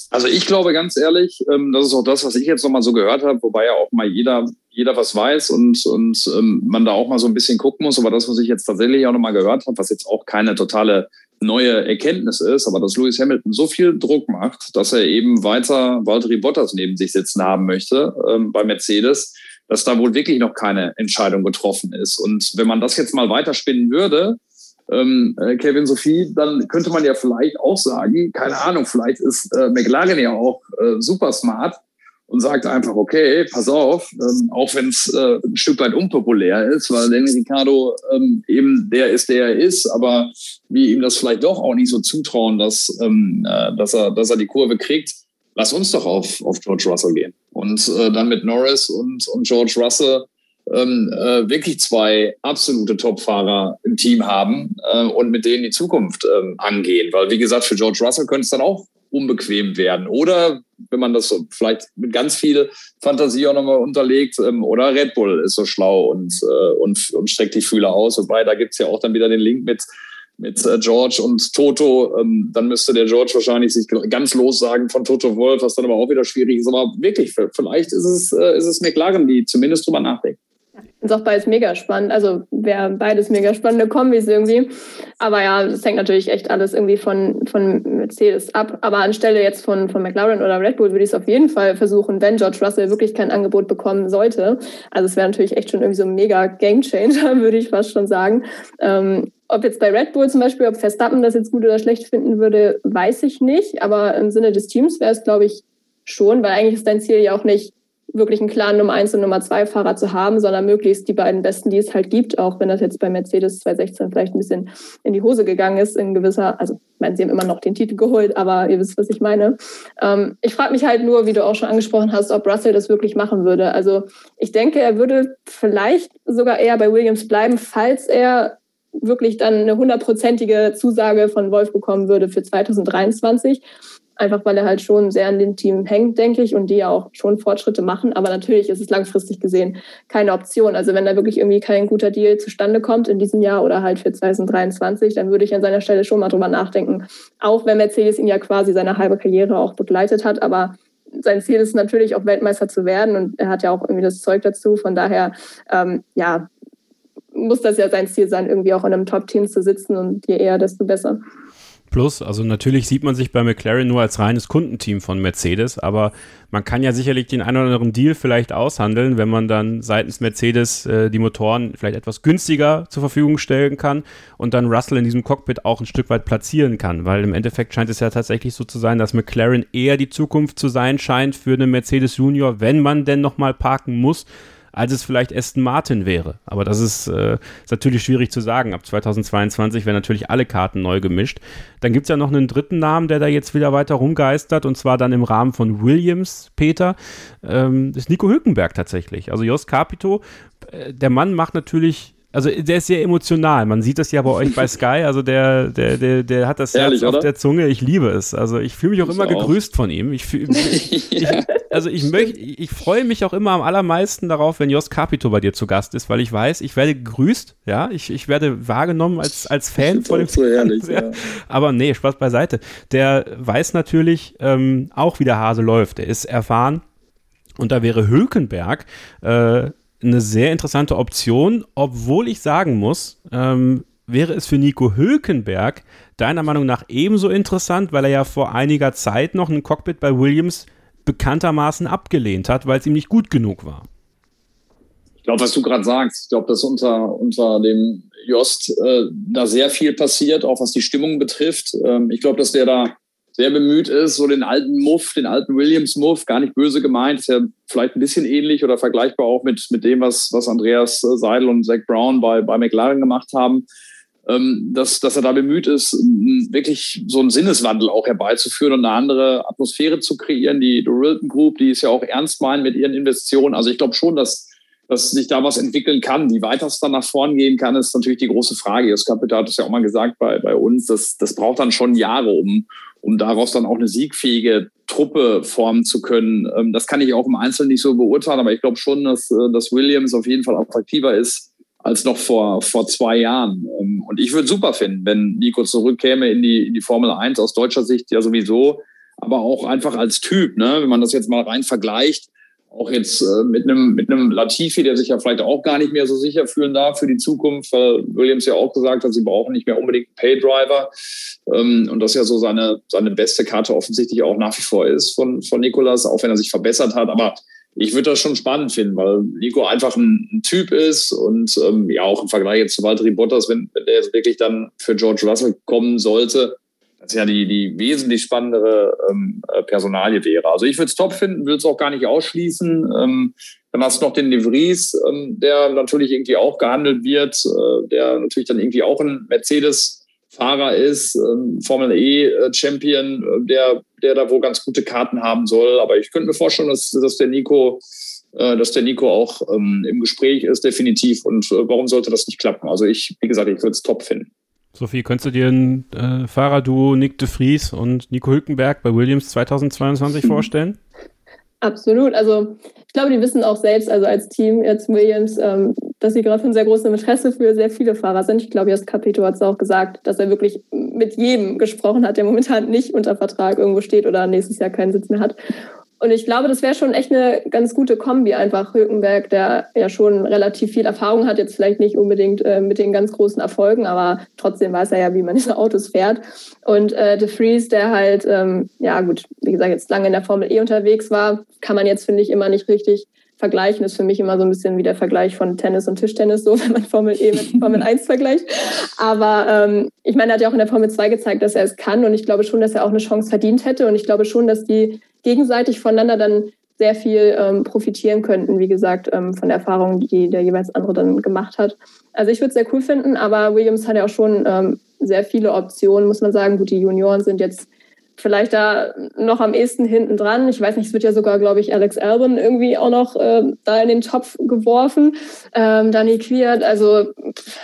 Also ich glaube ganz ehrlich, ähm, das ist auch das, was ich jetzt nochmal so gehört habe, wobei ja auch mal jeder, jeder was weiß und, und ähm, man da auch mal so ein bisschen gucken muss. Aber das, was ich jetzt tatsächlich auch nochmal gehört habe, was jetzt auch keine totale neue Erkenntnis ist, aber dass Lewis Hamilton so viel Druck macht, dass er eben weiter Valtteri Bottas neben sich sitzen haben möchte ähm, bei Mercedes, dass da wohl wirklich noch keine Entscheidung getroffen ist. Und wenn man das jetzt mal weiterspinnen würde, ähm, äh, Kevin Sophie, dann könnte man ja vielleicht auch sagen, keine Ahnung, vielleicht ist äh, McLaren ja auch äh, super smart und sagt einfach, okay, pass auf, ähm, auch wenn es äh, ein Stück weit unpopulär ist, weil Daniel Ricciardo ähm, eben der ist, der er ist, aber wir ihm das vielleicht doch auch nicht so zutrauen, dass, ähm, äh, dass, er, dass er die Kurve kriegt, lass uns doch auf, auf George Russell gehen. Und äh, dann mit Norris und, und George Russell ähm, äh, wirklich zwei absolute Top-Fahrer im Team haben äh, und mit denen die Zukunft ähm, angehen. Weil, wie gesagt, für George Russell könnte es dann auch unbequem werden. Oder, wenn man das so vielleicht mit ganz viel Fantasie auch nochmal unterlegt, ähm, oder Red Bull ist so schlau und, äh, und, und streckt die Fühler aus. Wobei, da gibt's ja auch dann wieder den Link mit mit äh, George und Toto, ähm, dann müsste der George wahrscheinlich sich ganz lossagen von Toto Wolf, was dann aber auch wieder schwierig ist. Aber wirklich, vielleicht ist es, äh, ist es McLaren, die zumindest drüber nachdenken ist auch beides mega spannend. Also wäre beides mega spannende Kombis irgendwie. Aber ja, es hängt natürlich echt alles irgendwie von, von Mercedes ab. Aber anstelle jetzt von, von McLaren oder Red Bull würde ich es auf jeden Fall versuchen, wenn George Russell wirklich kein Angebot bekommen sollte. Also es wäre natürlich echt schon irgendwie so ein mega Gamechanger, würde ich fast schon sagen. Ähm, ob jetzt bei Red Bull zum Beispiel, ob Verstappen das jetzt gut oder schlecht finden würde, weiß ich nicht. Aber im Sinne des Teams wäre es, glaube ich, schon, weil eigentlich ist dein Ziel ja auch nicht, wirklich einen klaren Nummer 1 und Nummer 2 Fahrer zu haben, sondern möglichst die beiden besten, die es halt gibt, auch wenn das jetzt bei Mercedes 2016 vielleicht ein bisschen in die Hose gegangen ist, in gewisser, also ich meine, sie haben immer noch den Titel geholt, aber ihr wisst, was ich meine. Ähm, ich frage mich halt nur, wie du auch schon angesprochen hast, ob Russell das wirklich machen würde. Also ich denke, er würde vielleicht sogar eher bei Williams bleiben, falls er wirklich dann eine hundertprozentige Zusage von Wolf bekommen würde für 2023. Einfach weil er halt schon sehr an dem Team hängt, denke ich, und die ja auch schon Fortschritte machen. Aber natürlich ist es langfristig gesehen keine Option. Also wenn da wirklich irgendwie kein guter Deal zustande kommt in diesem Jahr oder halt für 2023, dann würde ich an seiner Stelle schon mal drüber nachdenken. Auch wenn Mercedes ihn ja quasi seine halbe Karriere auch begleitet hat. Aber sein Ziel ist natürlich auch Weltmeister zu werden und er hat ja auch irgendwie das Zeug dazu. Von daher, ähm, ja, muss das ja sein Ziel sein, irgendwie auch in einem Top-Team zu sitzen und je eher, desto besser. Plus, also natürlich sieht man sich bei McLaren nur als reines Kundenteam von Mercedes, aber man kann ja sicherlich den einen oder anderen Deal vielleicht aushandeln, wenn man dann seitens Mercedes äh, die Motoren vielleicht etwas günstiger zur Verfügung stellen kann und dann Russell in diesem Cockpit auch ein Stück weit platzieren kann, weil im Endeffekt scheint es ja tatsächlich so zu sein, dass McLaren eher die Zukunft zu sein scheint für eine Mercedes Junior, wenn man denn nochmal parken muss als es vielleicht Aston Martin wäre. Aber das ist, äh, ist natürlich schwierig zu sagen. Ab 2022 werden natürlich alle Karten neu gemischt. Dann gibt es ja noch einen dritten Namen, der da jetzt wieder weiter rumgeistert, und zwar dann im Rahmen von Williams, Peter. Ähm, ist Nico Hülkenberg tatsächlich. Also Jos Capito, äh, der Mann macht natürlich also der ist sehr emotional. Man sieht das ja bei euch bei Sky. Also der, der, der, der hat das Herz auf der Zunge. Ich liebe es. Also ich fühle mich auch ich immer auch. gegrüßt von ihm. Ich fühl, ich, ja. also ich möchte, ich freue mich auch immer am allermeisten darauf, wenn Jos Capito bei dir zu Gast ist, weil ich weiß, ich werde gegrüßt. Ja, ich, ich werde wahrgenommen als, als Fan von dem so ehrlich, ja. Aber nee, Spaß beiseite. Der weiß natürlich ähm, auch, wie der Hase läuft. Er ist erfahren. Und da wäre Hülkenberg äh, eine sehr interessante Option, obwohl ich sagen muss, ähm, wäre es für Nico Hülkenberg deiner Meinung nach ebenso interessant, weil er ja vor einiger Zeit noch ein Cockpit bei Williams bekanntermaßen abgelehnt hat, weil es ihm nicht gut genug war. Ich glaube, was du gerade sagst, ich glaube, dass unter, unter dem Jost äh, da sehr viel passiert, auch was die Stimmung betrifft. Ähm, ich glaube, dass der da sehr bemüht ist, so den alten Muff, den alten Williams-Muff, gar nicht böse gemeint, ist ja vielleicht ein bisschen ähnlich oder vergleichbar auch mit, mit dem, was, was Andreas Seidel und Zach Brown bei, bei McLaren gemacht haben, ähm, dass, dass er da bemüht ist, wirklich so einen Sinneswandel auch herbeizuführen und eine andere Atmosphäre zu kreieren. Die Dorilton Group, die ist ja auch ernst meinen mit ihren Investitionen. Also ich glaube schon, dass, dass sich da was entwickeln kann. Wie weit das dann nach vorn gehen kann, ist natürlich die große Frage. Das Kapital hat es ja auch mal gesagt bei, bei uns, das, das braucht dann schon Jahre, um, um daraus dann auch eine siegfähige Truppe formen zu können. Ähm, das kann ich auch im Einzelnen nicht so beurteilen, aber ich glaube schon, dass, äh, dass Williams auf jeden Fall attraktiver ist als noch vor, vor zwei Jahren. Ähm, und ich würde super finden, wenn Nico zurückkäme in die, in die Formel 1 aus deutscher Sicht ja sowieso, aber auch einfach als Typ, ne? wenn man das jetzt mal rein vergleicht auch jetzt äh, mit einem mit einem Latifi, der sich ja vielleicht auch gar nicht mehr so sicher fühlen darf für die Zukunft, weil Williams ja auch gesagt hat, sie brauchen nicht mehr unbedingt einen Paydriver. Ähm, und das ja so seine seine beste Karte offensichtlich auch nach wie vor ist von von Nikolas, auch wenn er sich verbessert hat, aber ich würde das schon spannend finden, weil Nico einfach ein, ein Typ ist und ähm, ja auch im Vergleich jetzt zu Valtteri Bottas, wenn, wenn der jetzt wirklich dann für George Russell kommen sollte, das ja die, die wesentlich spannendere ähm, äh, Personalie wäre. Also ich würde es top finden, will es auch gar nicht ausschließen. Ähm, dann hast du noch den De Vries, ähm, der natürlich irgendwie auch gehandelt wird, äh, der natürlich dann irgendwie auch ein Mercedes-Fahrer ist, ähm, Formel E-Champion, äh, der, der da wohl ganz gute Karten haben soll. Aber ich könnte mir vorstellen, dass, dass der Nico äh, dass der Nico auch ähm, im Gespräch ist, definitiv. Und äh, warum sollte das nicht klappen? Also ich, wie gesagt, ich würde es top finden. Sophie, könntest du dir ein äh, Fahrerduo Nick de Vries und Nico Hülkenberg bei Williams 2022 vorstellen? Absolut. Also ich glaube, die wissen auch selbst, also als Team jetzt Williams, ähm, dass sie gerade von sehr großem Interesse für sehr viele Fahrer sind. Ich glaube, Jas Capito hat es auch gesagt, dass er wirklich mit jedem gesprochen hat, der momentan nicht unter Vertrag irgendwo steht oder nächstes Jahr keinen Sitz mehr hat. Und ich glaube, das wäre schon echt eine ganz gute Kombi, einfach Hülkenberg, der ja schon relativ viel Erfahrung hat, jetzt vielleicht nicht unbedingt äh, mit den ganz großen Erfolgen, aber trotzdem weiß er ja, wie man diese Autos fährt. Und äh, De Vries, der halt, ähm, ja gut, wie gesagt, jetzt lange in der Formel E unterwegs war, kann man jetzt, finde ich, immer nicht richtig vergleichen. Ist für mich immer so ein bisschen wie der Vergleich von Tennis und Tischtennis, so wenn man Formel E mit Formel 1 vergleicht. Aber ähm, ich meine, er hat ja auch in der Formel 2 gezeigt, dass er es kann und ich glaube schon, dass er auch eine Chance verdient hätte und ich glaube schon, dass die gegenseitig voneinander dann sehr viel ähm, profitieren könnten, wie gesagt, ähm, von der Erfahrung, die der jeweils andere dann gemacht hat. Also ich würde es sehr cool finden, aber Williams hat ja auch schon ähm, sehr viele Optionen, muss man sagen. Gut, die Junioren sind jetzt vielleicht da noch am ehesten hinten dran. Ich weiß nicht, es wird ja sogar, glaube ich, Alex Albon irgendwie auch noch äh, da in den Topf geworfen. Ähm, Dani Quiert, also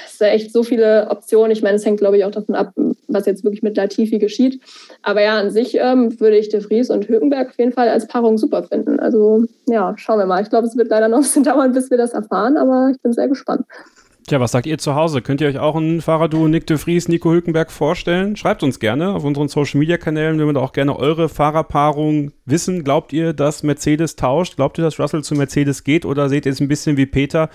es sind echt so viele Optionen. Ich meine, es hängt, glaube ich, auch davon ab, was jetzt wirklich mit Latifi geschieht. Aber ja, an sich ähm, würde ich De Vries und Hülkenberg auf jeden Fall als Paarung super finden. Also ja, schauen wir mal. Ich glaube, es wird leider noch ein bisschen dauern, bis wir das erfahren, aber ich bin sehr gespannt. Tja, was sagt ihr zu Hause? Könnt ihr euch auch ein Fahrerduo Nick de Vries, Nico Hülkenberg vorstellen? Schreibt uns gerne auf unseren Social Media Kanälen, wir da auch gerne eure Fahrerpaarung wissen. Glaubt ihr, dass Mercedes tauscht? Glaubt ihr, dass Russell zu Mercedes geht? Oder seht ihr es ein bisschen wie Peter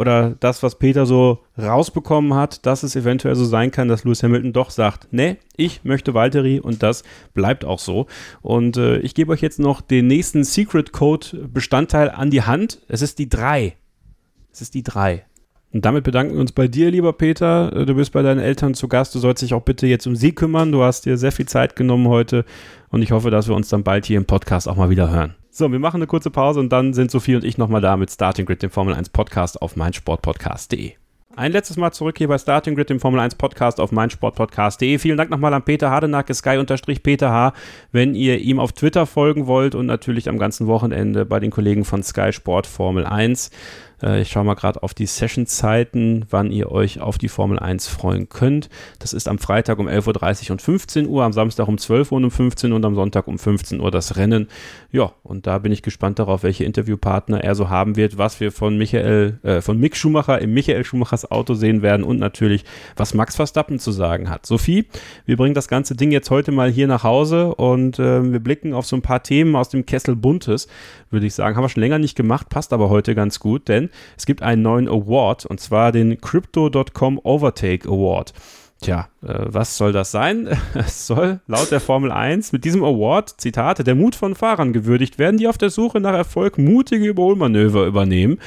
oder das, was Peter so rausbekommen hat, dass es eventuell so sein kann, dass Lewis Hamilton doch sagt, nee, ich möchte Valtteri und das bleibt auch so. Und äh, ich gebe euch jetzt noch den nächsten Secret Code Bestandteil an die Hand. Es ist die 3. Es ist die 3. Und damit bedanken wir uns bei dir, lieber Peter. Du bist bei deinen Eltern zu Gast. Du sollst dich auch bitte jetzt um sie kümmern. Du hast dir sehr viel Zeit genommen heute und ich hoffe, dass wir uns dann bald hier im Podcast auch mal wieder hören. So, wir machen eine kurze Pause und dann sind Sophie und ich nochmal da mit Starting Grid, dem Formel 1 Podcast auf meinsportpodcast.de. Ein letztes Mal zurück hier bei Starting Grid, dem Formel 1 Podcast auf meinsportpodcast.de. Vielen Dank nochmal an Peter Hardenacke, sky-peter H, wenn ihr ihm auf Twitter folgen wollt und natürlich am ganzen Wochenende bei den Kollegen von Sky Sport Formel 1. Äh, ich schaue mal gerade auf die Sessionzeiten, wann ihr euch auf die Formel 1 freuen könnt. Das ist am Freitag um 11.30 Uhr und 15 Uhr, am Samstag um 12 Uhr und um 15 Uhr und am Sonntag um 15 Uhr das Rennen. Ja, und da bin ich gespannt darauf, welche Interviewpartner er so haben wird, was wir von Michael, äh, von Mick Schumacher im Michael Schumachers Auto sehen werden und natürlich, was Max Verstappen zu sagen hat. Sophie, wir bringen das ganze Ding jetzt heute mal hier nach Hause und äh, wir blicken auf so ein paar Themen aus dem Kessel Buntes, würde ich sagen. Haben wir schon länger nicht gemacht, passt aber heute ganz gut, denn es gibt einen neuen Award und zwar den Crypto.com Overtake Award. Tja, äh, was soll das sein? Es soll laut der Formel 1 mit diesem Award, Zitate, der Mut von Fahrern gewürdigt werden, die auf der Suche nach Erfolg mutige Überholmanöver übernehmen.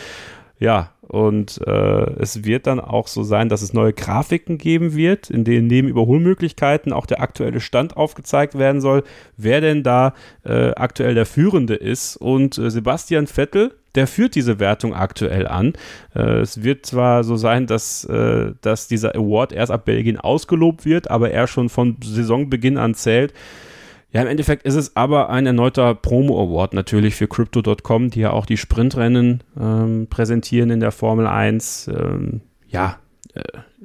Ja, und äh, es wird dann auch so sein, dass es neue Grafiken geben wird, in denen neben Überholmöglichkeiten auch der aktuelle Stand aufgezeigt werden soll, wer denn da äh, aktuell der Führende ist. Und äh, Sebastian Vettel, der führt diese Wertung aktuell an. Äh, es wird zwar so sein, dass, äh, dass dieser Award erst ab Belgien ausgelobt wird, aber er schon von Saisonbeginn an zählt. Ja, im Endeffekt ist es aber ein erneuter Promo-Award natürlich für Crypto.com, die ja auch die Sprintrennen ähm, präsentieren in der Formel 1. Ähm, ja, äh,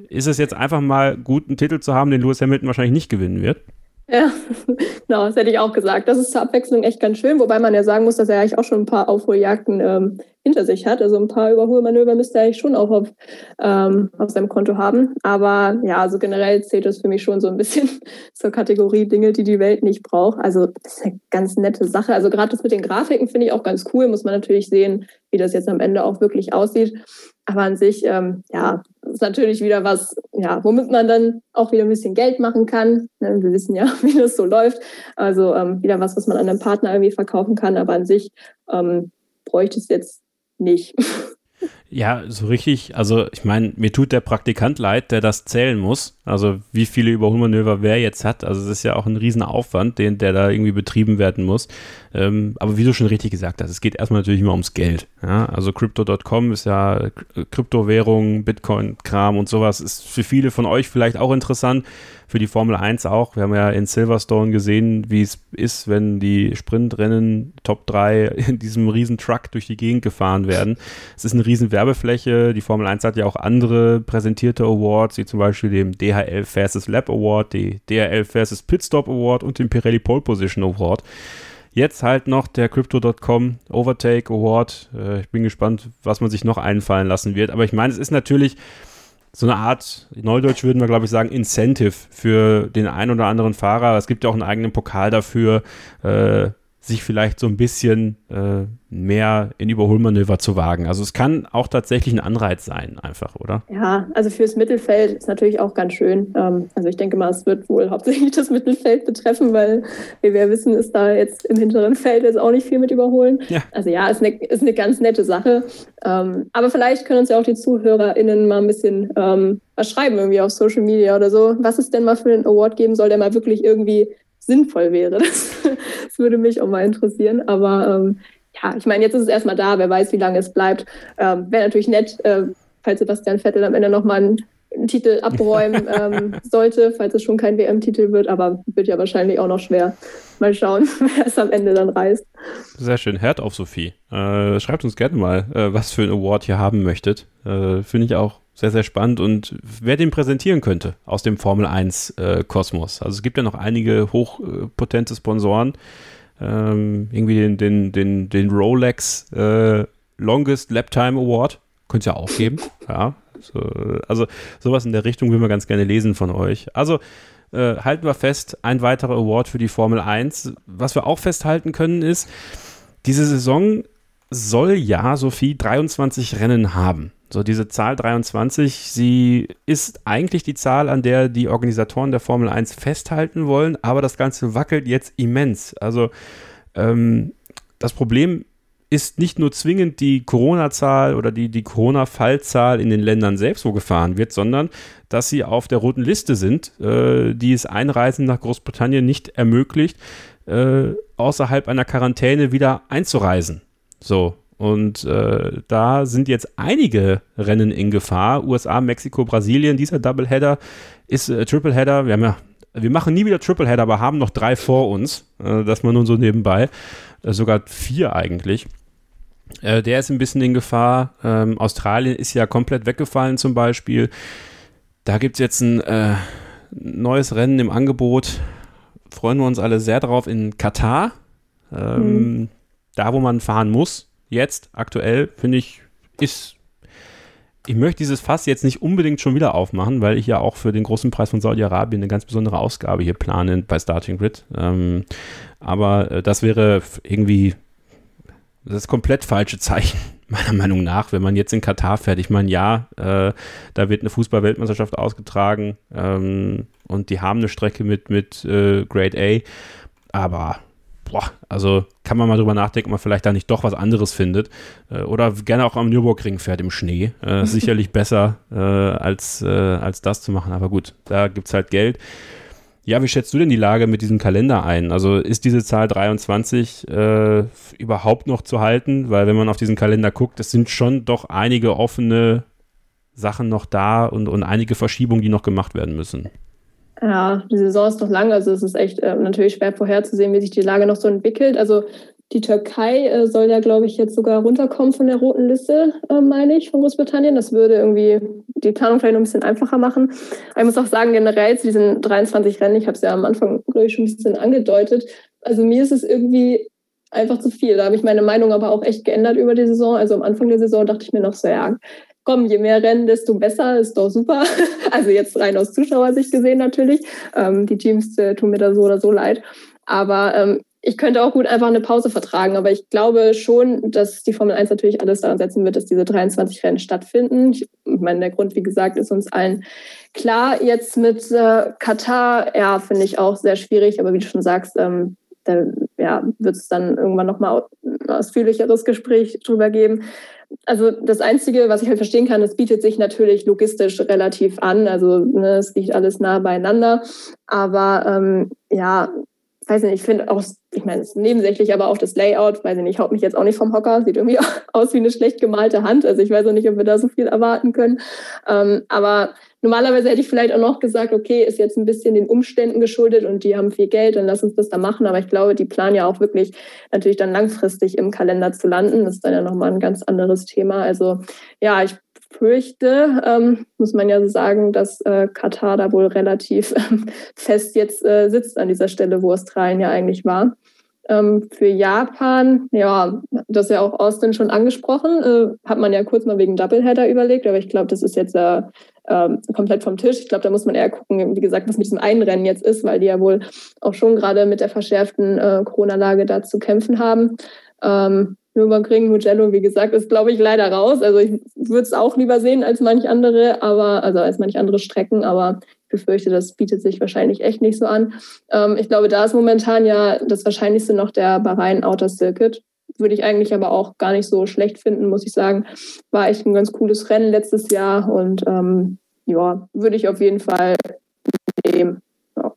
ist es jetzt einfach mal gut, einen Titel zu haben, den Lewis Hamilton wahrscheinlich nicht gewinnen wird? Ja, genau, das hätte ich auch gesagt. Das ist zur Abwechslung echt ganz schön, wobei man ja sagen muss, dass er eigentlich auch schon ein paar Aufholjagden ähm, hinter sich hat. Also ein paar Überholmanöver müsste er eigentlich schon auch auf, ähm, auf seinem Konto haben. Aber ja, also generell zählt das für mich schon so ein bisschen zur Kategorie Dinge, die die Welt nicht braucht. Also das ist eine ganz nette Sache. Also gerade das mit den Grafiken finde ich auch ganz cool. Muss man natürlich sehen, wie das jetzt am Ende auch wirklich aussieht. Aber an sich, ähm, ja, ist natürlich wieder was, ja, womit man dann auch wieder ein bisschen Geld machen kann. Ne, wir wissen ja, wie das so läuft. Also ähm, wieder was, was man an einem Partner irgendwie verkaufen kann. Aber an sich ähm, bräuchte es jetzt nicht. Ja, so richtig. Also, ich meine, mir tut der Praktikant leid, der das zählen muss. Also, wie viele Überholmanöver wer jetzt hat. Also, es ist ja auch ein Riesenaufwand, den, der da irgendwie betrieben werden muss. Ähm, aber wie du schon richtig gesagt hast, es geht erstmal natürlich immer ums Geld. Ja? Also, Crypto.com ist ja Kryptowährung, Bitcoin-Kram und sowas. Ist für viele von euch vielleicht auch interessant für die Formel 1 auch. Wir haben ja in Silverstone gesehen, wie es ist, wenn die Sprintrennen Top 3 in diesem riesen Truck durch die Gegend gefahren werden. Es ist eine riesen Werbefläche. Die Formel 1 hat ja auch andere präsentierte Awards, wie zum Beispiel den DHL Fastest Lap Award, die DHL Fastest Pitstop Award und den Pirelli Pole Position Award. Jetzt halt noch der Crypto.com Overtake Award. Äh, ich bin gespannt, was man sich noch einfallen lassen wird. Aber ich meine, es ist natürlich so eine Art, Neudeutsch würden wir, glaube ich, sagen, Incentive für den einen oder anderen Fahrer. Es gibt ja auch einen eigenen Pokal dafür, äh, sich vielleicht so ein bisschen äh, mehr in Überholmanöver zu wagen. Also es kann auch tatsächlich ein Anreiz sein, einfach, oder? Ja, also fürs Mittelfeld ist natürlich auch ganz schön. Ähm, also ich denke mal, es wird wohl hauptsächlich das Mittelfeld betreffen, weil wie wir wissen, ist da jetzt im hinteren Feld jetzt auch nicht viel mit Überholen. Ja. Also ja, ist eine, ist eine ganz nette Sache. Ähm, aber vielleicht können uns ja auch die ZuhörerInnen mal ein bisschen ähm, was schreiben irgendwie auf Social Media oder so, was es denn mal für einen Award geben soll, der mal wirklich irgendwie sinnvoll wäre. Das, das würde mich auch mal interessieren. Aber ähm, ja, ich meine, jetzt ist es erstmal da, wer weiß, wie lange es bleibt. Ähm, Wäre natürlich nett, äh, falls Sebastian Vettel am Ende nochmal einen einen Titel abräumen ähm, sollte, falls es schon kein WM-Titel wird, aber wird ja wahrscheinlich auch noch schwer. Mal schauen, wer es am Ende dann reißt. Sehr schön. Hört auf, Sophie. Äh, schreibt uns gerne mal, äh, was für ein Award ihr haben möchtet. Äh, Finde ich auch sehr, sehr spannend und wer den präsentieren könnte aus dem Formel 1 äh, Kosmos. Also es gibt ja noch einige hochpotente Sponsoren. Ähm, irgendwie den, den, den, den Rolex äh, Longest Lap Time Award. Könnte es ja auch geben. ja. So, also sowas in der Richtung will man ganz gerne lesen von euch. Also äh, halten wir fest, ein weiterer Award für die Formel 1. Was wir auch festhalten können ist, diese Saison soll ja, Sophie, 23 Rennen haben. So, diese Zahl 23, sie ist eigentlich die Zahl, an der die Organisatoren der Formel 1 festhalten wollen, aber das Ganze wackelt jetzt immens. Also, ähm, das Problem ist nicht nur zwingend die Corona-Zahl oder die, die Corona-Fallzahl in den Ländern selbst, wo gefahren wird, sondern dass sie auf der roten Liste sind, äh, die es Einreisen nach Großbritannien nicht ermöglicht, äh, außerhalb einer Quarantäne wieder einzureisen. So, und äh, da sind jetzt einige Rennen in Gefahr. USA, Mexiko, Brasilien. Dieser Doubleheader ist äh, Tripleheader. Wir haben ja, wir machen nie wieder Tripleheader, aber haben noch drei vor uns. Äh, das mal nun so nebenbei. Äh, sogar vier eigentlich. Äh, der ist ein bisschen in Gefahr. Ähm, Australien ist ja komplett weggefallen zum Beispiel. Da gibt es jetzt ein äh, neues Rennen im Angebot. Freuen wir uns alle sehr drauf in Katar. Ähm, mhm. Da, wo man fahren muss jetzt aktuell, finde ich, ist. Ich möchte dieses Fass jetzt nicht unbedingt schon wieder aufmachen, weil ich ja auch für den großen Preis von Saudi-Arabien eine ganz besondere Ausgabe hier plane bei Starting Grid. Ähm, aber äh, das wäre irgendwie das komplett falsche Zeichen, meiner Meinung nach, wenn man jetzt in Katar fährt. Ich meine, ja, äh, da wird eine Fußball-Weltmeisterschaft ausgetragen ähm, und die haben eine Strecke mit, mit äh, Grade A, aber boah, also kann man mal drüber nachdenken, ob man vielleicht da nicht doch was anderes findet. Äh, oder gerne auch am Nürburgring fährt im Schnee. Äh, sicherlich besser äh, als, äh, als das zu machen. Aber gut, da gibt es halt Geld. Ja, wie schätzt du denn die Lage mit diesem Kalender ein? Also ist diese Zahl 23 äh, überhaupt noch zu halten? Weil wenn man auf diesen Kalender guckt, es sind schon doch einige offene Sachen noch da und, und einige Verschiebungen, die noch gemacht werden müssen. Ja, die Saison ist noch lang, also es ist echt äh, natürlich schwer vorherzusehen, wie sich die Lage noch so entwickelt. Also die Türkei äh, soll ja, glaube ich, jetzt sogar runterkommen von der roten Liste, äh, meine ich, von Großbritannien. Das würde irgendwie die Planung vielleicht noch ein bisschen einfacher machen. Aber ich muss auch sagen, generell zu diesen 23 Rennen, ich habe es ja am Anfang, glaube ich, schon ein bisschen angedeutet. Also mir ist es irgendwie einfach zu viel. Da habe ich meine Meinung aber auch echt geändert über die Saison. Also am Anfang der Saison dachte ich mir noch so, ja, komm, je mehr Rennen, desto besser, ist doch super. Also jetzt rein aus Zuschauersicht gesehen natürlich. Ähm, die Teams äh, tun mir da so oder so leid. Aber ähm, ich könnte auch gut einfach eine Pause vertragen, aber ich glaube schon, dass die Formel 1 natürlich alles daran setzen wird, dass diese 23 Rennen stattfinden. Ich meine, der Grund, wie gesagt, ist uns allen klar. Jetzt mit äh, Katar, ja, finde ich auch sehr schwierig, aber wie du schon sagst, ähm, da ja, wird es dann irgendwann nochmal ausführlicheres Gespräch drüber geben. Also das Einzige, was ich halt verstehen kann, es bietet sich natürlich logistisch relativ an. Also ne, es liegt alles nah beieinander. Aber ähm, ja, weiß nicht, ich finde auch, ich meine, es ist nebensächlich, aber auch das Layout, weiß ich nicht, haut mich jetzt auch nicht vom Hocker, sieht irgendwie aus wie eine schlecht gemalte Hand. Also ich weiß auch nicht, ob wir da so viel erwarten können. Ähm, aber normalerweise hätte ich vielleicht auch noch gesagt, okay, ist jetzt ein bisschen den Umständen geschuldet und die haben viel Geld, dann lass uns das da machen. Aber ich glaube, die planen ja auch wirklich natürlich dann langfristig im Kalender zu landen. Das ist dann ja nochmal ein ganz anderes Thema. Also ja, ich fürchte, ähm, muss man ja sagen, dass äh, Katar da wohl relativ ähm, fest jetzt äh, sitzt an dieser Stelle, wo Australien ja eigentlich war. Ähm, für Japan, ja, das ist ja auch Austin schon angesprochen, äh, hat man ja kurz mal wegen Doubleheader überlegt, aber ich glaube, das ist jetzt äh, ähm, komplett vom Tisch. Ich glaube, da muss man eher gucken, wie gesagt, was mit diesem einen Rennen jetzt ist, weil die ja wohl auch schon gerade mit der verschärften äh, Corona-Lage da zu kämpfen haben. Ähm, Nürburgring, Mugello, wie gesagt, ist, glaube ich, leider raus. Also ich würde es auch lieber sehen als manch andere, aber, also als manch andere Strecken, aber ich befürchte, das bietet sich wahrscheinlich echt nicht so an. Ähm, ich glaube, da ist momentan ja das Wahrscheinlichste noch der Bahrain Outer Circuit. Würde ich eigentlich aber auch gar nicht so schlecht finden, muss ich sagen. War echt ein ganz cooles Rennen letztes Jahr und ähm, ja, würde ich auf jeden Fall nehmen.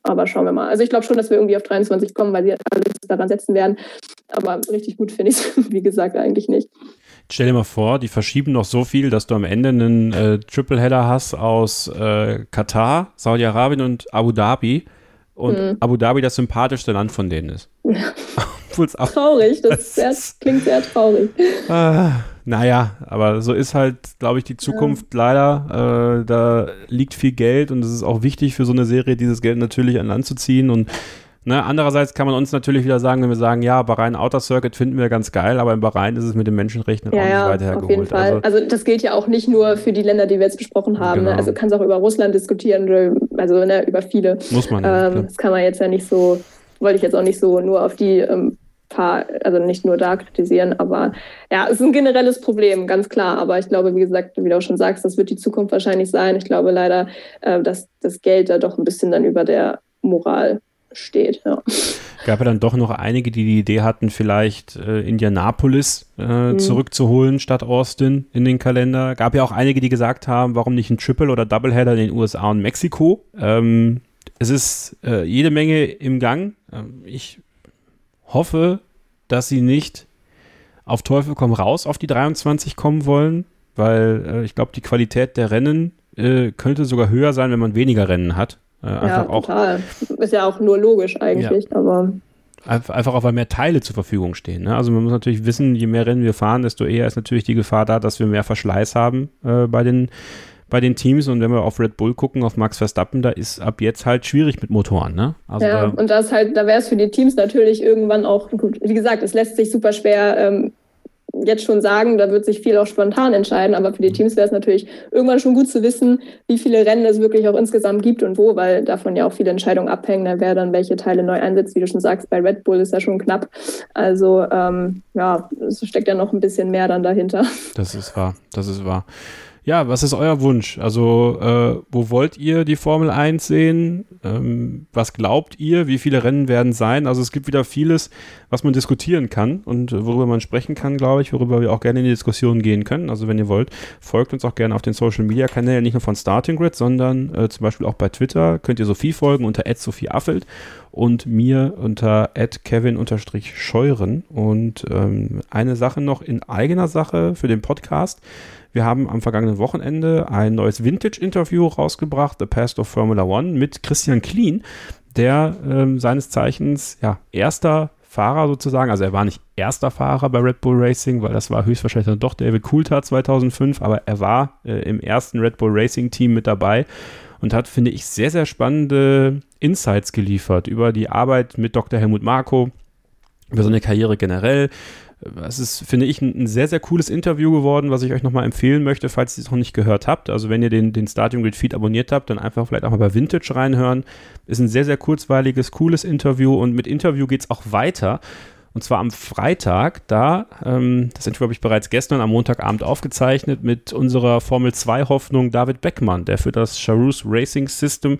Aber schauen wir mal. Also ich glaube schon, dass wir irgendwie auf 23 kommen, weil sie alles daran setzen werden. Aber richtig gut finde ich es, wie gesagt, eigentlich nicht. Stell dir mal vor, die verschieben noch so viel, dass du am Ende einen äh, Tripleheader hast aus äh, Katar, Saudi-Arabien und Abu Dhabi. Und mhm. Abu Dhabi das sympathischste Land von denen ist. traurig, das, das sehr, klingt sehr traurig. Äh, naja, aber so ist halt, glaube ich, die Zukunft ja. leider. Äh, da liegt viel Geld und es ist auch wichtig für so eine Serie, dieses Geld natürlich an Land zu ziehen. Und Ne, andererseits kann man uns natürlich wieder sagen, wenn wir sagen, ja, Bahrain Outer Circuit finden wir ganz geil, aber in Bahrain ist es mit den Menschenrechten ja, auch nicht ja, weiter hergeholt. Auf jeden Fall. Also, also, das gilt ja auch nicht nur für die Länder, die wir jetzt besprochen haben. Ne? Genau. Ne? Also kannst auch über Russland diskutieren, also ne, über viele. Muss man. Ähm, das kann man jetzt ja nicht so, wollte ich jetzt auch nicht so nur auf die ähm, paar, also nicht nur da kritisieren, aber ja, es ist ein generelles Problem, ganz klar. Aber ich glaube, wie gesagt, wie du auch schon sagst, das wird die Zukunft wahrscheinlich sein. Ich glaube leider, äh, dass das Geld da doch ein bisschen dann über der Moral steht. Ja. Gab ja dann doch noch einige, die die Idee hatten, vielleicht äh, Indianapolis äh, mhm. zurückzuholen statt Austin in den Kalender. Gab ja auch einige, die gesagt haben, warum nicht ein Triple oder Doubleheader in den USA und Mexiko. Ähm, es ist äh, jede Menge im Gang. Ähm, ich hoffe, dass sie nicht auf Teufel komm raus auf die 23 kommen wollen, weil äh, ich glaube, die Qualität der Rennen äh, könnte sogar höher sein, wenn man weniger Rennen hat. Äh, ja, total. Ist ja auch nur logisch eigentlich, ja. aber. Einfach auch, weil mehr Teile zur Verfügung stehen. Ne? Also man muss natürlich wissen, je mehr Rennen wir fahren, desto eher ist natürlich die Gefahr da, dass wir mehr Verschleiß haben äh, bei, den, bei den Teams. Und wenn wir auf Red Bull gucken, auf Max Verstappen, da ist ab jetzt halt schwierig mit Motoren. Ne? Also ja, da, und das halt, da wäre es für die Teams natürlich irgendwann auch gut. Wie gesagt, es lässt sich super schwer ähm, jetzt schon sagen, da wird sich viel auch spontan entscheiden, aber für die Teams wäre es natürlich irgendwann schon gut zu wissen, wie viele Rennen es wirklich auch insgesamt gibt und wo, weil davon ja auch viele Entscheidungen abhängen, wer dann welche Teile neu einsetzt. Wie du schon sagst, bei Red Bull ist ja schon knapp. Also ähm, ja, es steckt ja noch ein bisschen mehr dann dahinter. Das ist wahr, das ist wahr. Ja, was ist euer Wunsch? Also, äh, wo wollt ihr die Formel 1 sehen? Ähm, was glaubt ihr? Wie viele Rennen werden sein? Also, es gibt wieder vieles, was man diskutieren kann und worüber man sprechen kann, glaube ich, worüber wir auch gerne in die Diskussion gehen können. Also, wenn ihr wollt, folgt uns auch gerne auf den Social Media Kanälen, nicht nur von Starting Grid, sondern äh, zum Beispiel auch bei Twitter. Könnt ihr Sophie folgen unter @sophieaffelt und mir unter @kevin_scheuren. Und ähm, eine Sache noch in eigener Sache für den Podcast. Wir haben am vergangenen Wochenende ein neues Vintage-Interview rausgebracht, The Past of Formula One, mit Christian Kleen, der ähm, seines Zeichens ja, erster Fahrer sozusagen, also er war nicht erster Fahrer bei Red Bull Racing, weil das war höchstwahrscheinlich dann doch David Coulthard 2005, aber er war äh, im ersten Red Bull Racing Team mit dabei und hat, finde ich, sehr, sehr spannende Insights geliefert über die Arbeit mit Dr. Helmut Marko, über seine Karriere generell, es ist, finde ich, ein, sehr, sehr cooles Interview geworden, was ich euch nochmal empfehlen möchte, falls ihr es noch nicht gehört habt. Also wenn ihr den, den Stadium Grid Feed abonniert habt, dann einfach vielleicht auch mal bei Vintage reinhören. Ist ein sehr, sehr kurzweiliges, cooles Interview und mit Interview geht es auch weiter. Und zwar am Freitag, da, ähm, das Interview habe ich bereits gestern am Montagabend aufgezeichnet, mit unserer Formel 2 Hoffnung David Beckmann, der für das Charus Racing System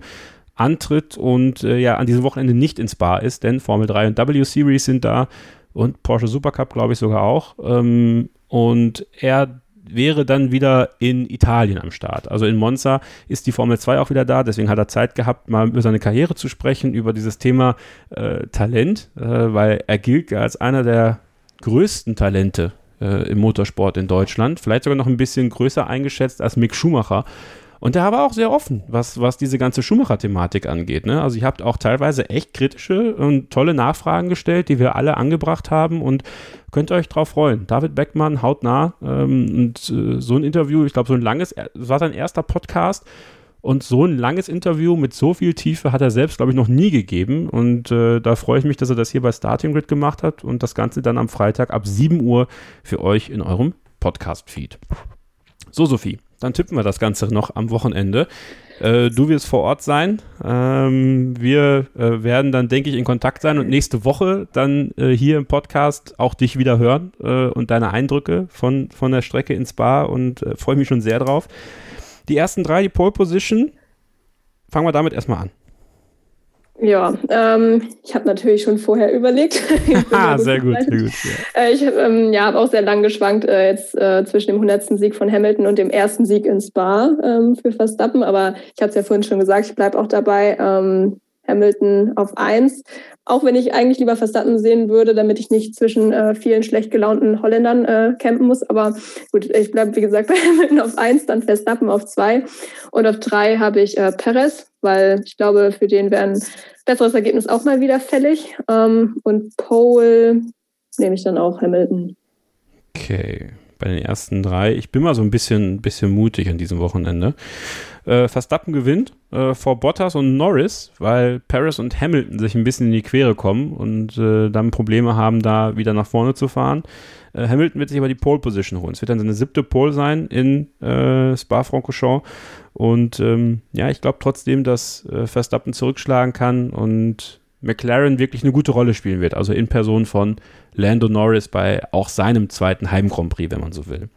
antritt und äh, ja an diesem Wochenende nicht ins Bar ist, denn Formel 3 und W Series sind da und Porsche Supercup, glaube ich, sogar auch. Ähm, und er wäre dann wieder in Italien am Start. Also in Monza ist die Formel 2 auch wieder da, deswegen hat er Zeit gehabt, mal über seine Karriere zu sprechen, über dieses Thema äh, Talent, äh, weil er gilt als einer der größten Talente äh, im Motorsport in Deutschland, vielleicht sogar noch ein bisschen größer eingeschätzt als Mick Schumacher. Und der war auch sehr offen, was, was diese ganze Schumacher-Thematik angeht. Ne? Also ihr habt auch teilweise echt kritische und tolle Nachfragen gestellt, die wir alle angebracht haben und könnt ihr euch drauf freuen. David Beckmann, hautnah. Ähm, und äh, so ein Interview, ich glaube, so ein langes, das war sein erster Podcast. Und so ein langes Interview mit so viel Tiefe hat er selbst, glaube ich, noch nie gegeben. Und äh, da freue ich mich, dass er das hier bei Starting Grid gemacht hat und das Ganze dann am Freitag ab 7 Uhr für euch in eurem Podcast-Feed. So, Sophie, dann tippen wir das Ganze noch am Wochenende. Äh, du wirst vor Ort sein. Ähm, wir äh, werden dann, denke ich, in Kontakt sein und nächste Woche dann äh, hier im Podcast auch dich wieder hören äh, und deine Eindrücke von, von der Strecke ins Bar und äh, freue mich schon sehr drauf. Die ersten drei, die Pole Position, fangen wir damit erstmal an. Ja, ähm, ich habe natürlich schon vorher überlegt. ah, sehr gut, sehr gut. Ja. Äh, ich habe ähm, ja, hab auch sehr lang geschwankt äh, jetzt äh, zwischen dem 100. Sieg von Hamilton und dem ersten Sieg in Spa ähm, für Verstappen. Aber ich hatte es ja vorhin schon gesagt, ich bleibe auch dabei. Ähm, Hamilton auf eins. Auch wenn ich eigentlich lieber Verstappen sehen würde, damit ich nicht zwischen äh, vielen schlecht gelaunten Holländern äh, campen muss. Aber gut, ich bleibe wie gesagt bei Hamilton auf eins, dann Verstappen auf zwei. Und auf drei habe ich äh, Perez, weil ich glaube, für den wäre ein besseres Ergebnis auch mal wieder fällig. Ähm, und Pole nehme ich dann auch Hamilton. Okay, bei den ersten drei. Ich bin mal so ein bisschen, bisschen mutig an diesem Wochenende. Äh, Verstappen gewinnt äh, vor Bottas und Norris, weil Paris und Hamilton sich ein bisschen in die Quere kommen und äh, dann Probleme haben, da wieder nach vorne zu fahren. Äh, Hamilton wird sich aber die Pole Position holen. Es wird dann seine siebte Pole sein in äh, Spa-Francorchamps. Und ähm, ja, ich glaube trotzdem, dass äh, Verstappen zurückschlagen kann und McLaren wirklich eine gute Rolle spielen wird. Also in Person von Lando Norris bei auch seinem zweiten Heim Grand Prix, wenn man so will.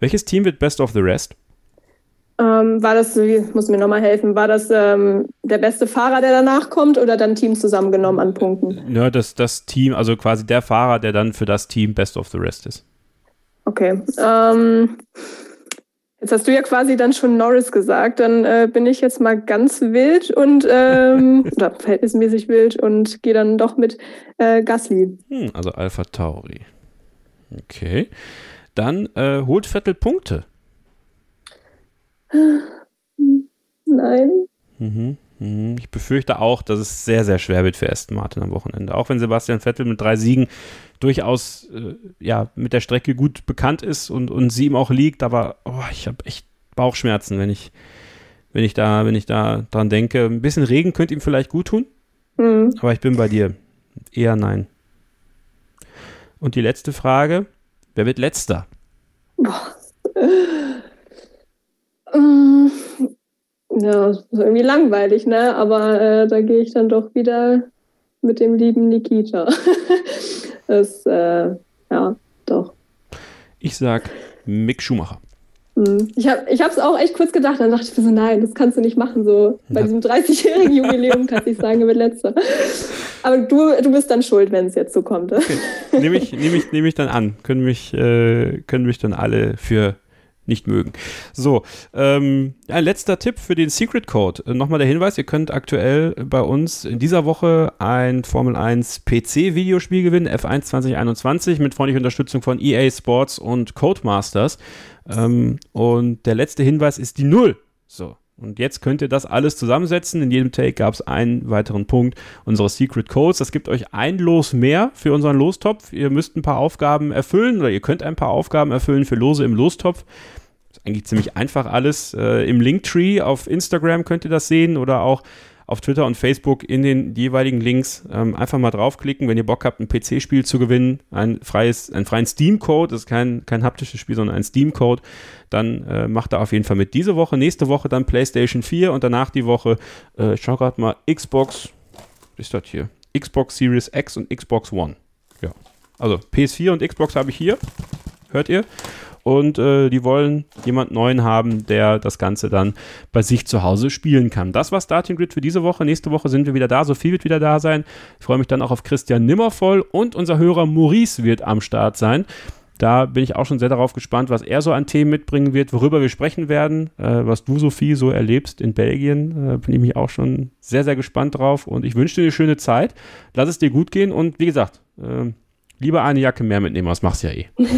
Welches Team wird Best of the Rest? Ähm, war das, muss mir nochmal helfen, war das ähm, der beste Fahrer, der danach kommt oder dann Team zusammengenommen an Punkten? Ja, das, das Team, also quasi der Fahrer, der dann für das Team Best of the Rest ist. Okay. Ähm, jetzt hast du ja quasi dann schon Norris gesagt, dann äh, bin ich jetzt mal ganz wild und ähm, oder verhältnismäßig wild und gehe dann doch mit äh, Gasly. Hm, also Alpha Tauri. Okay. Dann äh, holt Vettel Punkte. Nein. Mhm, mhm. Ich befürchte auch, dass es sehr, sehr schwer wird für Aston Martin am Wochenende. Auch wenn Sebastian Vettel mit drei Siegen durchaus äh, ja, mit der Strecke gut bekannt ist und, und sie ihm auch liegt, aber oh, ich habe echt Bauchschmerzen, wenn ich, wenn ich da, wenn ich da dran denke. Ein bisschen Regen könnte ihm vielleicht gut tun, mhm. aber ich bin bei dir. Eher nein. Und die letzte Frage: Wer wird letzter? Boah. Mm, ja, irgendwie langweilig, ne? Aber äh, da gehe ich dann doch wieder mit dem lieben Nikita. das, äh, ja, doch. Ich sag Mick Schumacher. Mm, ich habe es auch echt kurz gedacht, dann dachte ich mir so, nein, das kannst du nicht machen. So bei ja. diesem 30-jährigen Jubiläum kannst ich sagen, er wird letzter. Aber du, du bist dann schuld, wenn es jetzt so kommt. Okay. Nehme ich, nehm ich, nehm ich dann an. Können mich, äh, können mich dann alle für nicht mögen. So, ähm, ein letzter Tipp für den Secret Code. Äh, nochmal der Hinweis, ihr könnt aktuell bei uns in dieser Woche ein Formel 1 PC-Videospiel gewinnen, F1 2021, mit freundlicher Unterstützung von EA Sports und Codemasters. Ähm, und der letzte Hinweis ist die Null. So, und jetzt könnt ihr das alles zusammensetzen. In jedem Take gab es einen weiteren Punkt unseres Secret Codes. Das gibt euch ein Los mehr für unseren Lostopf. Ihr müsst ein paar Aufgaben erfüllen oder ihr könnt ein paar Aufgaben erfüllen für Lose im Lostopf. Das ist eigentlich ziemlich einfach alles. Äh, Im Linktree auf Instagram könnt ihr das sehen oder auch auf Twitter und Facebook in den jeweiligen Links ähm, einfach mal draufklicken, wenn ihr Bock habt, ein PC-Spiel zu gewinnen, ein freies, einen freien Steam-Code, das ist kein, kein haptisches Spiel, sondern ein Steam-Code, dann äh, macht er auf jeden Fall mit. Diese Woche, nächste Woche dann PlayStation 4 und danach die Woche, äh, ich schau gerade mal, Xbox, was ist das hier? Xbox Series X und Xbox One. Ja. Also PS4 und Xbox habe ich hier. Hört ihr? Und äh, die wollen jemand Neuen haben, der das Ganze dann bei sich zu Hause spielen kann. Das war Starting Grid für diese Woche. Nächste Woche sind wir wieder da. Sophie wird wieder da sein. Ich freue mich dann auch auf Christian Nimmervoll und unser Hörer Maurice wird am Start sein. Da bin ich auch schon sehr darauf gespannt, was er so an Themen mitbringen wird, worüber wir sprechen werden, äh, was du, Sophie, so erlebst in Belgien. Äh, bin ich mich auch schon sehr, sehr gespannt drauf und ich wünsche dir eine schöne Zeit. Lass es dir gut gehen und wie gesagt, äh, lieber eine Jacke mehr mitnehmen, das machst du ja eh.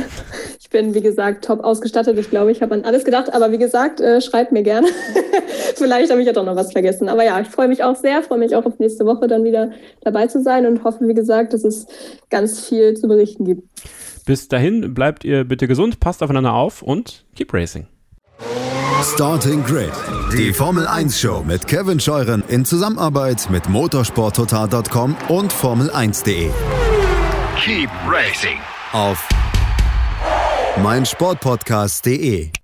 Ich bin, wie gesagt, top ausgestattet. Ich glaube, ich habe an alles gedacht. Aber wie gesagt, äh, schreibt mir gerne. Vielleicht habe ich ja doch noch was vergessen. Aber ja, ich freue mich auch sehr, freue mich auch auf nächste Woche dann wieder dabei zu sein und hoffe, wie gesagt, dass es ganz viel zu berichten gibt. Bis dahin bleibt ihr bitte gesund, passt aufeinander auf und keep racing. Starting Grid, die Formel 1 Show mit Kevin Scheuren in Zusammenarbeit mit motorsporttotal.com und Formel1.de. Keep racing. Auf meinsportpodcast.de